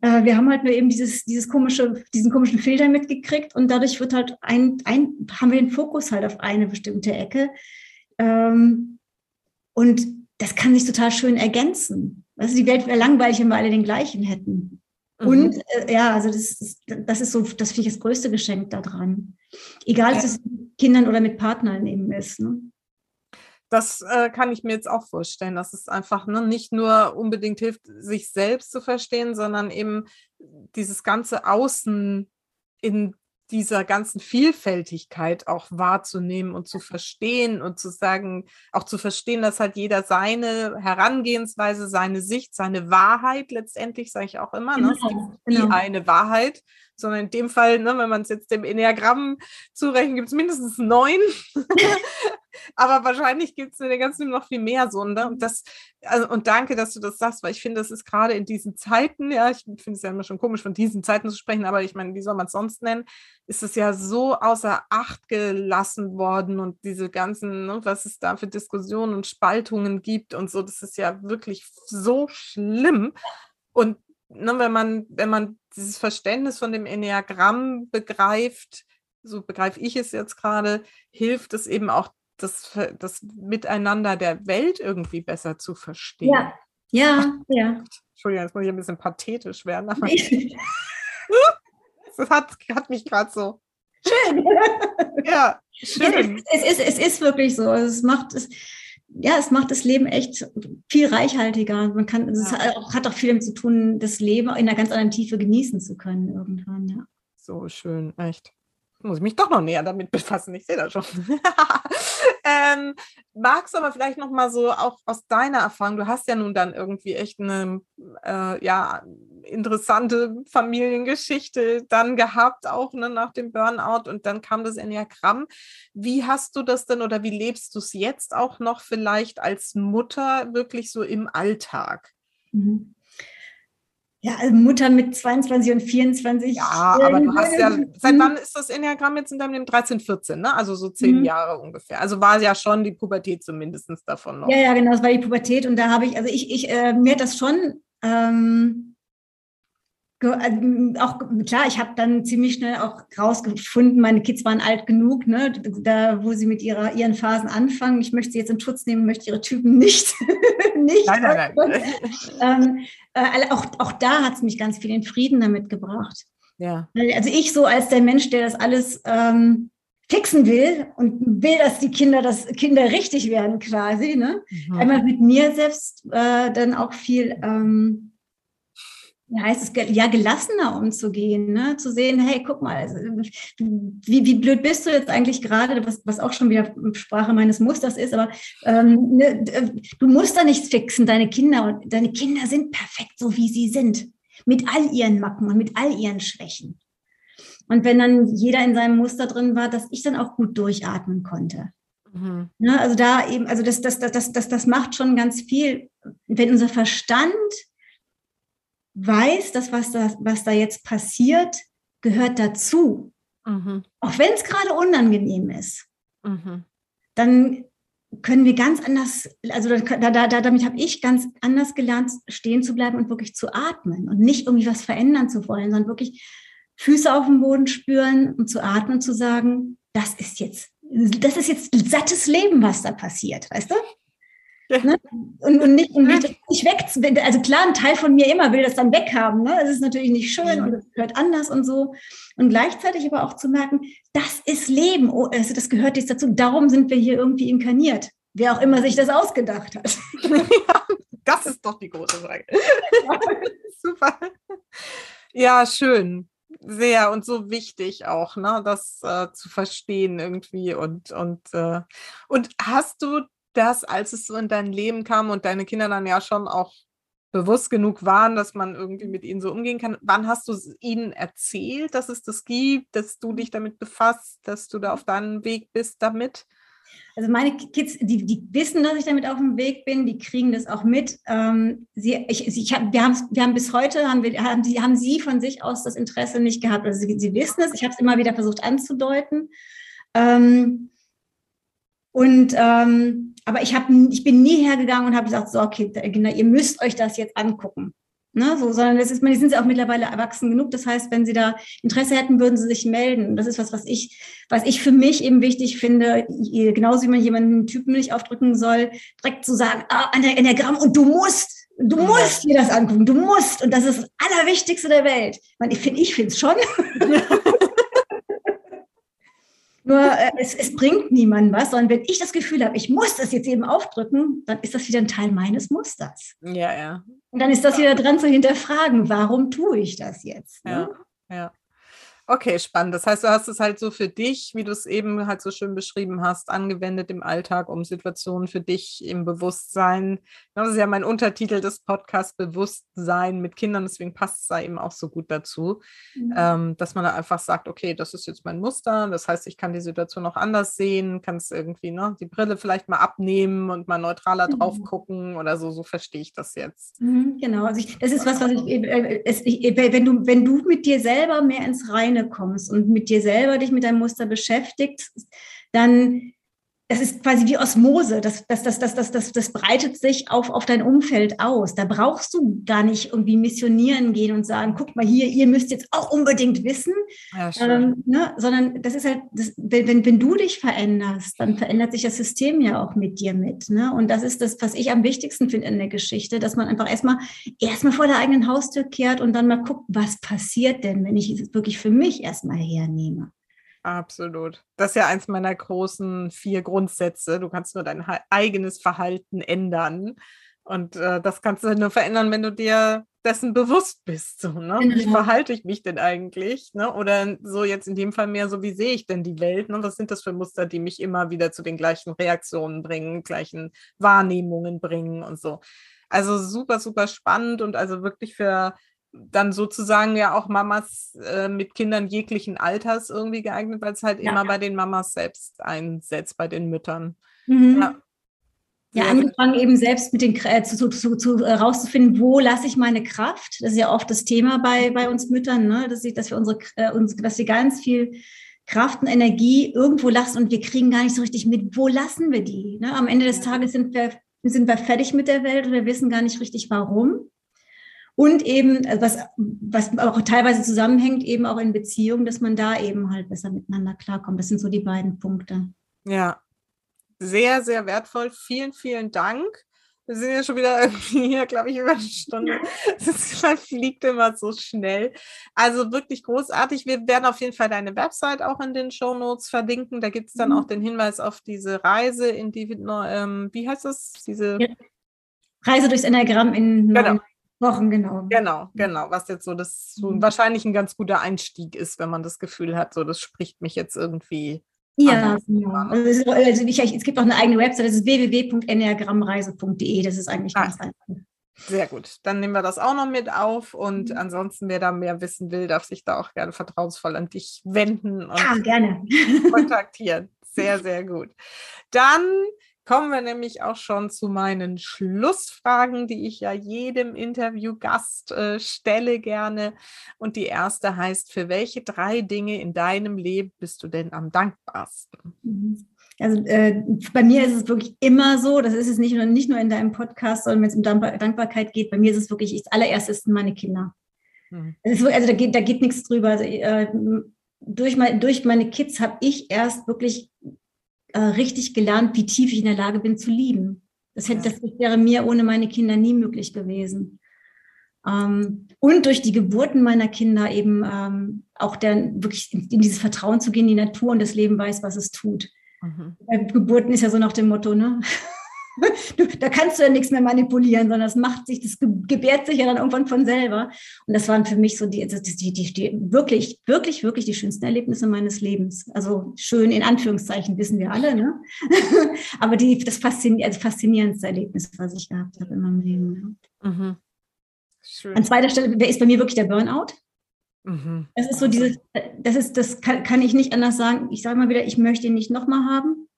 Äh, wir haben halt nur eben dieses, dieses komische, diesen komischen Filter mitgekriegt und dadurch wird halt ein, ein, haben wir den Fokus halt auf eine bestimmte Ecke. Ähm, und das kann sich total schön ergänzen. Also die Welt wäre langweilig, wenn wir alle den gleichen hätten. Mhm. Und äh, ja, also das ist, das ist so, das finde ich das größte Geschenk daran. Egal, ja. ob es mit Kindern oder mit Partnern eben ist. Ne? Das äh, kann ich mir jetzt auch vorstellen, dass es einfach ne, nicht nur unbedingt hilft, sich selbst zu verstehen, sondern eben dieses ganze Außen in dieser ganzen Vielfältigkeit auch wahrzunehmen und zu verstehen und zu sagen, auch zu verstehen, dass halt jeder seine Herangehensweise, seine Sicht, seine Wahrheit letztendlich, sage ich auch immer, ne? es gibt genau. nie eine Wahrheit, sondern in dem Fall, ne, wenn man es jetzt dem Enneagramm zurechnet, gibt es mindestens neun. Aber wahrscheinlich gibt es in der ganzen noch viel mehr so. Ne? Und, das, also, und danke, dass du das sagst, weil ich finde, das ist gerade in diesen Zeiten, ja, ich finde es ja immer schon komisch, von diesen Zeiten zu sprechen, aber ich meine, wie soll man es sonst nennen, ist es ja so außer Acht gelassen worden und diese ganzen, ne, was es da für Diskussionen und Spaltungen gibt und so, das ist ja wirklich so schlimm. Und ne, wenn man, wenn man dieses Verständnis von dem Enneagramm begreift, so begreife ich es jetzt gerade, hilft es eben auch, das, das Miteinander der Welt irgendwie besser zu verstehen. Ja, ja, ja. Entschuldigung, jetzt muss ich ein bisschen pathetisch werden. Aber das hat, hat mich gerade so. Schön. ja, schön. Es, es, ist, es ist wirklich so. Es macht es ja, es macht das Leben echt viel reichhaltiger. Man kann, es ja. hat auch viel damit zu tun, das Leben in einer ganz anderen Tiefe genießen zu können irgendwann, ja. So schön, echt. Muss ich mich doch noch näher damit befassen. Ich sehe das schon. ähm, magst du aber vielleicht noch mal so auch aus deiner Erfahrung, du hast ja nun dann irgendwie echt eine, äh, ja, interessante Familiengeschichte dann gehabt, auch ne, nach dem Burnout und dann kam das Enneagramm. Wie hast du das denn oder wie lebst du es jetzt auch noch vielleicht als Mutter wirklich so im Alltag? Mhm. Ja, also Mutter mit 22 und 24. Ja, aber du hast ja, seit wann ist das Enneagramm jetzt in deinem 13, 14, ne? Also so zehn mhm. Jahre ungefähr. Also war ja schon die Pubertät zumindest davon noch. Ja, ja, genau, es war die Pubertät und da habe ich, also ich, ich, äh, mir hat das schon ähm, äh, auch klar, ich habe dann ziemlich schnell auch rausgefunden, meine Kids waren alt genug, ne, da wo sie mit ihrer, ihren Phasen anfangen. Ich möchte sie jetzt in Schutz nehmen, möchte ihre Typen nicht. nicht nein, nein, nein. ähm, äh, auch, auch da hat es mich ganz viel in Frieden damit gebracht. Ja. Also ich so als der Mensch, der das alles ähm, fixen will und will, dass die Kinder, dass Kinder richtig werden quasi, ne? Mhm. Einmal mit mir selbst äh, dann auch viel ähm, heißt es, ja, gelassener umzugehen, ne? zu sehen, hey, guck mal, also, wie, wie blöd bist du jetzt eigentlich gerade, was, was auch schon wieder Sprache meines Musters ist, aber ähm, ne, du musst da nichts fixen, deine Kinder, und deine Kinder sind perfekt, so wie sie sind, mit all ihren Macken und mit all ihren Schwächen. Und wenn dann jeder in seinem Muster drin war, dass ich dann auch gut durchatmen konnte. Mhm. Ne, also da eben, also das, das, das, das, das, das macht schon ganz viel, wenn unser Verstand weiß, dass was da, was da jetzt passiert, gehört dazu. Mhm. Auch wenn es gerade unangenehm ist. Mhm. Dann können wir ganz anders, also da, da, da, damit habe ich ganz anders gelernt, stehen zu bleiben und wirklich zu atmen und nicht irgendwie was verändern zu wollen, sondern wirklich Füße auf dem Boden spüren und zu atmen und zu sagen, das ist jetzt, das ist jetzt sattes Leben, was da passiert, weißt du? Ne? Und, und, nicht, und nicht, nicht weg. Also klar, ein Teil von mir immer will das dann weghaben. Ne? Es ist natürlich nicht schön und es gehört anders und so. Und gleichzeitig aber auch zu merken, das ist Leben. Oh, also das gehört jetzt dazu. Darum sind wir hier irgendwie inkarniert. Wer auch immer sich das ausgedacht hat. Ja, das ist doch die große Frage. Super. Ja, schön sehr und so wichtig auch, ne, das äh, zu verstehen irgendwie und und äh, und hast du das, als es so in dein Leben kam und deine Kinder dann ja schon auch bewusst genug waren, dass man irgendwie mit ihnen so umgehen kann. Wann hast du ihnen erzählt, dass es das gibt, dass du dich damit befasst, dass du da auf deinem Weg bist damit? Also meine Kids, die, die wissen, dass ich damit auf dem Weg bin, die kriegen das auch mit. Ähm, sie, ich, ich hab, wir, haben, wir haben bis heute, haben, wir, haben, sie, haben sie von sich aus das Interesse nicht gehabt. Also sie, sie wissen es, ich habe es immer wieder versucht anzudeuten. Ähm, und ähm, aber ich, hab, ich bin nie hergegangen und habe gesagt, so, okay, Kinder, ihr müsst euch das jetzt angucken. Ne, so, sondern das ist, die sind ja auch mittlerweile erwachsen genug. Das heißt, wenn sie da Interesse hätten, würden sie sich melden. Das ist was, was ich, was ich für mich eben wichtig finde, genauso wie man jemanden einen Typen nicht aufdrücken soll, direkt zu sagen, ah, an der Enneagramm und du musst, du musst dir das angucken, du musst. Und das ist das Allerwichtigste der Welt. Ich finde, ich finde es schon. Nur äh, es, es, bringt niemandem was, sondern wenn ich das Gefühl habe, ich muss das jetzt eben aufdrücken, dann ist das wieder ein Teil meines Musters. Ja, ja. Und dann ist das wieder dran zu hinterfragen, warum tue ich das jetzt? Ne? Ja, ja. Okay, spannend. Das heißt, du hast es halt so für dich, wie du es eben halt so schön beschrieben hast, angewendet im Alltag, um Situationen für dich im Bewusstsein. Das ist ja mein Untertitel des Podcasts, Bewusstsein mit Kindern, deswegen passt es da eben auch so gut dazu, mhm. ähm, dass man da einfach sagt, okay, das ist jetzt mein Muster, das heißt, ich kann die Situation auch anders sehen, kann es irgendwie, ne, die Brille vielleicht mal abnehmen und mal neutraler mhm. drauf gucken oder so, so verstehe ich das jetzt. Mhm, genau, also ich, das ist was, was ich, äh, es, ich, wenn du, wenn du mit dir selber mehr ins Reine alleine kommst und mit dir selber dich mit deinem Muster beschäftigst, dann das ist quasi wie Osmose, das, das, das, das, das, das, das breitet sich auf, auf dein Umfeld aus. Da brauchst du gar nicht irgendwie missionieren gehen und sagen, guck mal hier, ihr müsst jetzt auch unbedingt wissen, ja, ähm, ne? sondern das ist halt, das, wenn, wenn du dich veränderst, dann verändert sich das System ja auch mit dir mit. Ne? Und das ist das, was ich am wichtigsten finde in der Geschichte, dass man einfach erstmal erstmal vor der eigenen Haustür kehrt und dann mal guckt, was passiert denn, wenn ich es wirklich für mich erstmal hernehme. Absolut. Das ist ja eins meiner großen vier Grundsätze. Du kannst nur dein eigenes Verhalten ändern. Und äh, das kannst du nur verändern, wenn du dir dessen bewusst bist. So, ne? Wie genau. verhalte ich mich denn eigentlich? Ne? Oder so jetzt in dem Fall mehr so, wie sehe ich denn die Welt? Ne? Was sind das für Muster, die mich immer wieder zu den gleichen Reaktionen bringen, gleichen Wahrnehmungen bringen und so. Also super, super spannend und also wirklich für dann sozusagen ja auch Mamas äh, mit Kindern jeglichen Alters irgendwie geeignet, weil es halt ja. immer bei den Mamas selbst einsetzt, bei den Müttern. Mhm. Ja. Ja, angefangen eben selbst mit den äh, zu, zu, zu, äh, rauszufinden, wo lasse ich meine Kraft. Das ist ja oft das Thema bei, bei uns Müttern, ne? dass, ich, dass wir unsere, äh, uns, dass wir ganz viel Kraft und Energie irgendwo lassen und wir kriegen gar nicht so richtig mit, wo lassen wir die. Ne? Am Ende des Tages sind wir, sind wir fertig mit der Welt und wir wissen gar nicht richtig, warum. Und eben, also was, was auch teilweise zusammenhängt, eben auch in Beziehungen, dass man da eben halt besser miteinander klarkommt. Das sind so die beiden Punkte. Ja, sehr, sehr wertvoll. Vielen, vielen Dank. Wir sind ja schon wieder irgendwie hier, glaube ich, über eine Stunde. Es fliegt immer so schnell. Also wirklich großartig. Wir werden auf jeden Fall deine Website auch in den Show Notes verlinken. Da gibt es dann mhm. auch den Hinweis auf diese Reise in die, ähm, wie heißt das? Diese ja. Reise durchs Enneagramm in genau. Wochen, genau. Genau, genau. Was jetzt so das so mhm. wahrscheinlich ein ganz guter Einstieg ist, wenn man das Gefühl hat, so das spricht mich jetzt irgendwie ja, genau. Also, also ich, es gibt auch eine eigene Website, das ist www.enneagrammreise.de. Das ist eigentlich ganz ah, einfach. Sehr gut. Dann nehmen wir das auch noch mit auf. Und mhm. ansonsten, wer da mehr wissen will, darf sich da auch gerne vertrauensvoll an dich wenden und ja, gerne. kontaktieren. Sehr, sehr gut. Dann kommen wir nämlich auch schon zu meinen Schlussfragen, die ich ja jedem Interviewgast äh, stelle gerne. Und die erste heißt, für welche drei Dinge in deinem Leben bist du denn am dankbarsten? Mhm. Also äh, bei mir ist es wirklich immer so, das ist es nicht nur, nicht nur in deinem Podcast, sondern wenn es um Dankbarkeit geht, bei mir ist es wirklich, das allererste sind meine Kinder. Mhm. also da geht, da geht nichts drüber. Also, äh, durch, mein, durch meine Kids habe ich erst wirklich äh, richtig gelernt, wie tief ich in der Lage bin zu lieben. Das, hätte, das wäre mir ohne meine Kinder nie möglich gewesen. Ähm, und durch die Geburten meiner Kinder eben ähm, auch der, wirklich in, in, dieses Vertrauen zu gehen, die Natur und das Leben weiß, was es tut. Mhm. Bei Geburten ist ja so nach dem Motto, ne? Du, da kannst du ja nichts mehr manipulieren, sondern das macht sich, das gebärt sich ja dann irgendwann von selber. Und das waren für mich so die, die, die, die wirklich, wirklich, wirklich die schönsten Erlebnisse meines Lebens. Also schön in Anführungszeichen, wissen wir alle, ne? Aber die, das faszinier also faszinierendste Erlebnis, was ich gehabt habe in meinem Leben. Ja. Mhm. An zweiter Stelle ist bei mir wirklich der Burnout. Mhm. Das ist so dieses, das ist, das kann, kann ich nicht anders sagen. Ich sage mal wieder, ich möchte ihn nicht nochmal haben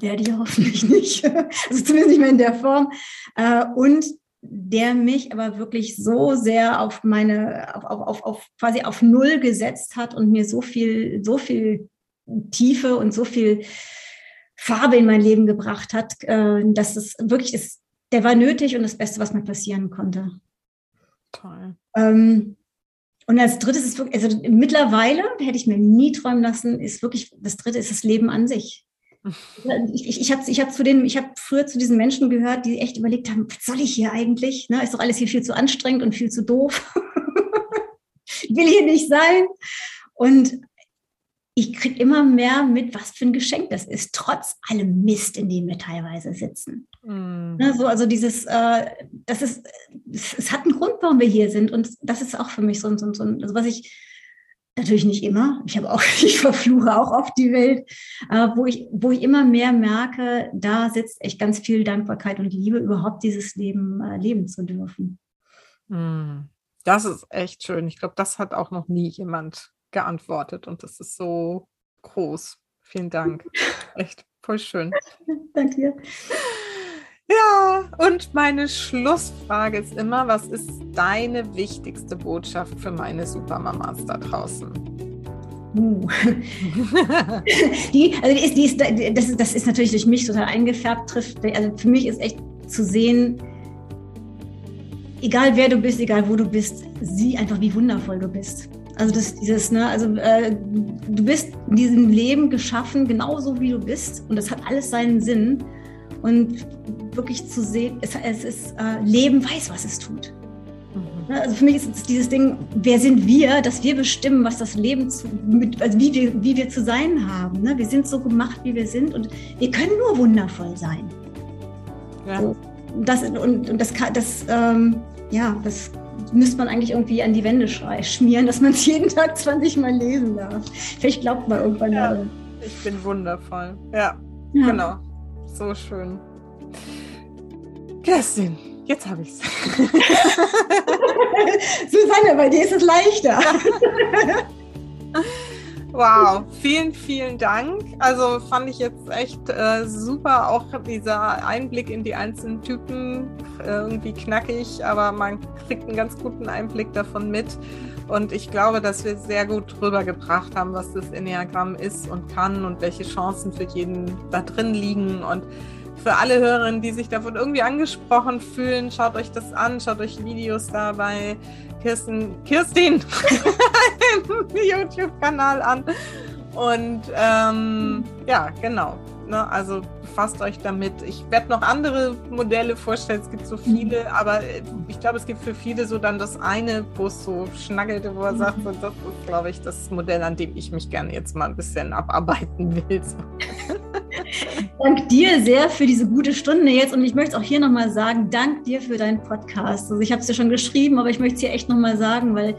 werde ich hoffentlich nicht, also zumindest nicht mehr in der Form. Äh, und der mich aber wirklich so sehr auf meine, auf, auf, auf, quasi auf Null gesetzt hat und mir so viel, so viel Tiefe und so viel Farbe in mein Leben gebracht hat, äh, dass es wirklich ist, der war nötig und das Beste, was mir passieren konnte. Toll. Ähm, und als drittes ist wirklich, also mittlerweile, hätte ich mir nie träumen lassen, ist wirklich, das dritte ist das Leben an sich. Ich, ich, ich habe ich hab zu den, ich habe früher zu diesen Menschen gehört, die echt überlegt haben, was soll ich hier eigentlich? Ne, ist doch alles hier viel zu anstrengend und viel zu doof. ich will hier nicht sein. Und ich kriege immer mehr mit, was für ein Geschenk das ist, trotz allem Mist, in dem wir teilweise sitzen. Mm. Ne, so, also dieses, äh, das ist, es hat einen Grund, warum wir hier sind. Und das ist auch für mich so, so, so also was ich Natürlich nicht immer. Ich habe auch, ich verfluche auch oft die Welt, äh, wo ich, wo ich immer mehr merke, da sitzt echt ganz viel Dankbarkeit und Liebe, überhaupt dieses Leben äh, leben zu dürfen. Hm. Das ist echt schön. Ich glaube, das hat auch noch nie jemand geantwortet und das ist so groß. Vielen Dank. Echt voll schön. Danke dir. Ja, und meine Schlussfrage ist immer, was ist deine wichtigste Botschaft für meine Supermamas da draußen? Uh. die, also die ist, die ist, das, ist, das ist natürlich durch mich total eingefärbt, trifft. Also für mich ist echt zu sehen, egal wer du bist, egal wo du bist, sieh einfach, wie wundervoll du bist. Also das dieses, ne, also äh, du bist in diesem Leben geschaffen, genauso wie du bist, und das hat alles seinen Sinn. Und wirklich zu sehen, es, es ist, äh, Leben weiß, was es tut. Mhm. Ne, also für mich ist es dieses Ding, wer sind wir, dass wir bestimmen, was das Leben, zu, mit, also wie, wir, wie wir zu sein haben. Ne? Wir sind so gemacht, wie wir sind und wir können nur wundervoll sein. Ja. So, das, und, und das, das, ähm, ja, das müsste man eigentlich irgendwie an die Wände schmieren, dass man es jeden Tag 20 Mal lesen darf. Vielleicht glaubt man irgendwann ja, mal. Ich bin wundervoll. Ja, ja, genau. So schön. Kerstin, jetzt habe ich es. Susanne, bei dir ist es leichter. Wow, vielen, vielen Dank. Also fand ich jetzt echt äh, super, auch dieser Einblick in die einzelnen Typen, äh, irgendwie knackig, aber man kriegt einen ganz guten Einblick davon mit. Und ich glaube, dass wir sehr gut rübergebracht haben, was das Enneagramm ist und kann und welche Chancen für jeden da drin liegen. Und für alle Hörerinnen, die sich davon irgendwie angesprochen fühlen, schaut euch das an, schaut euch Videos da bei Kirsten, Kirstin YouTube-Kanal an. Und ähm, ja, genau. Ne, also befasst euch damit. Ich werde noch andere Modelle vorstellen. Es gibt so viele, mhm. aber ich glaube, es gibt für viele so dann das eine, wo es so schnackelt, wo er mhm. sagt, so, das ist, glaube ich, das Modell, an dem ich mich gerne jetzt mal ein bisschen abarbeiten will. So. Dank dir sehr für diese gute Stunde jetzt und ich möchte es auch hier nochmal sagen, dank dir für deinen Podcast. Also ich habe es dir schon geschrieben, aber ich möchte es hier echt nochmal sagen, weil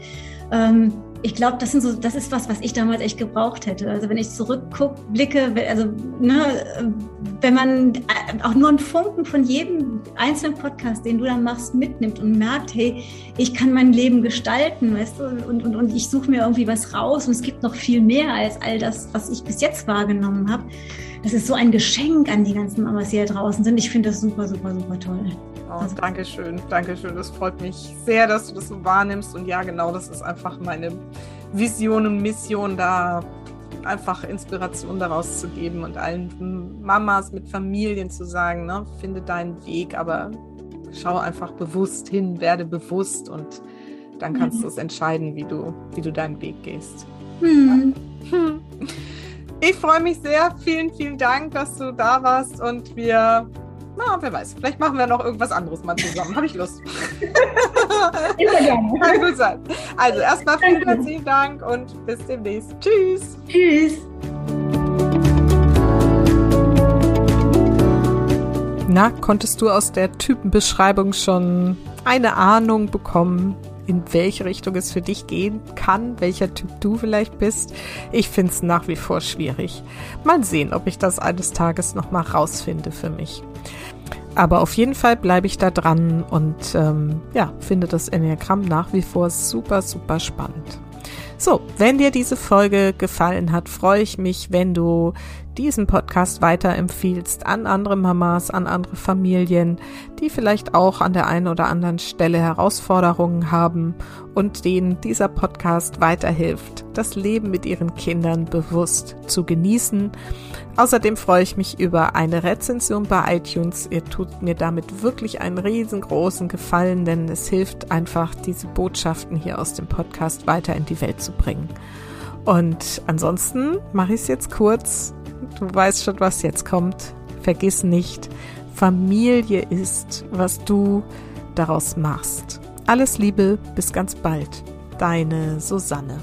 ähm, ich glaube, das so, das ist was, was ich damals echt gebraucht hätte. Also wenn ich zurückgucke, blicke, also ne, wenn man auch nur einen Funken von jedem einzelnen Podcast, den du dann machst, mitnimmt und merkt, hey, ich kann mein Leben gestalten, weißt du, und, und, und ich suche mir irgendwie was raus und es gibt noch viel mehr als all das, was ich bis jetzt wahrgenommen habe. Das ist so ein Geschenk an die ganzen Mamas, die hier draußen sind. Ich finde das super, super, super toll. Oh, also, Dankeschön, Dankeschön. Das freut mich sehr, dass du das so wahrnimmst. Und ja, genau, das ist einfach meine Vision und Mission, da einfach Inspiration daraus zu geben und allen Mamas mit Familien zu sagen, ne, finde deinen Weg, aber schau einfach bewusst hin, werde bewusst und dann kannst mhm. du es entscheiden, wie du, wie du deinen Weg gehst. Mhm. Ich freue mich sehr. Vielen, vielen Dank, dass du da warst und wir na, wer weiß. Vielleicht machen wir noch irgendwas anderes mal zusammen. Habe ich Lust. Immer gerne. Kann gut sein. Also erstmal vielen herzlichen Dank und bis demnächst. Tschüss. Tschüss. Na, konntest du aus der Typenbeschreibung schon eine Ahnung bekommen, in welche Richtung es für dich gehen kann, welcher Typ du vielleicht bist. Ich finde es nach wie vor schwierig. Mal sehen, ob ich das eines Tages nochmal rausfinde für mich. Aber auf jeden Fall bleibe ich da dran und ähm, ja, finde das Enneagramm nach wie vor super, super spannend. So, wenn dir diese Folge gefallen hat, freue ich mich, wenn du diesen Podcast weiterempfiehlst an andere Mamas, an andere Familien, die vielleicht auch an der einen oder anderen Stelle Herausforderungen haben und denen dieser Podcast weiterhilft, das Leben mit ihren Kindern bewusst zu genießen. Außerdem freue ich mich über eine Rezension bei iTunes. Ihr tut mir damit wirklich einen riesengroßen Gefallen, denn es hilft einfach, diese Botschaften hier aus dem Podcast weiter in die Welt zu bringen. Und ansonsten mache ich es jetzt kurz Du weißt schon, was jetzt kommt. Vergiss nicht, Familie ist, was du daraus machst. Alles Liebe, bis ganz bald. Deine Susanne.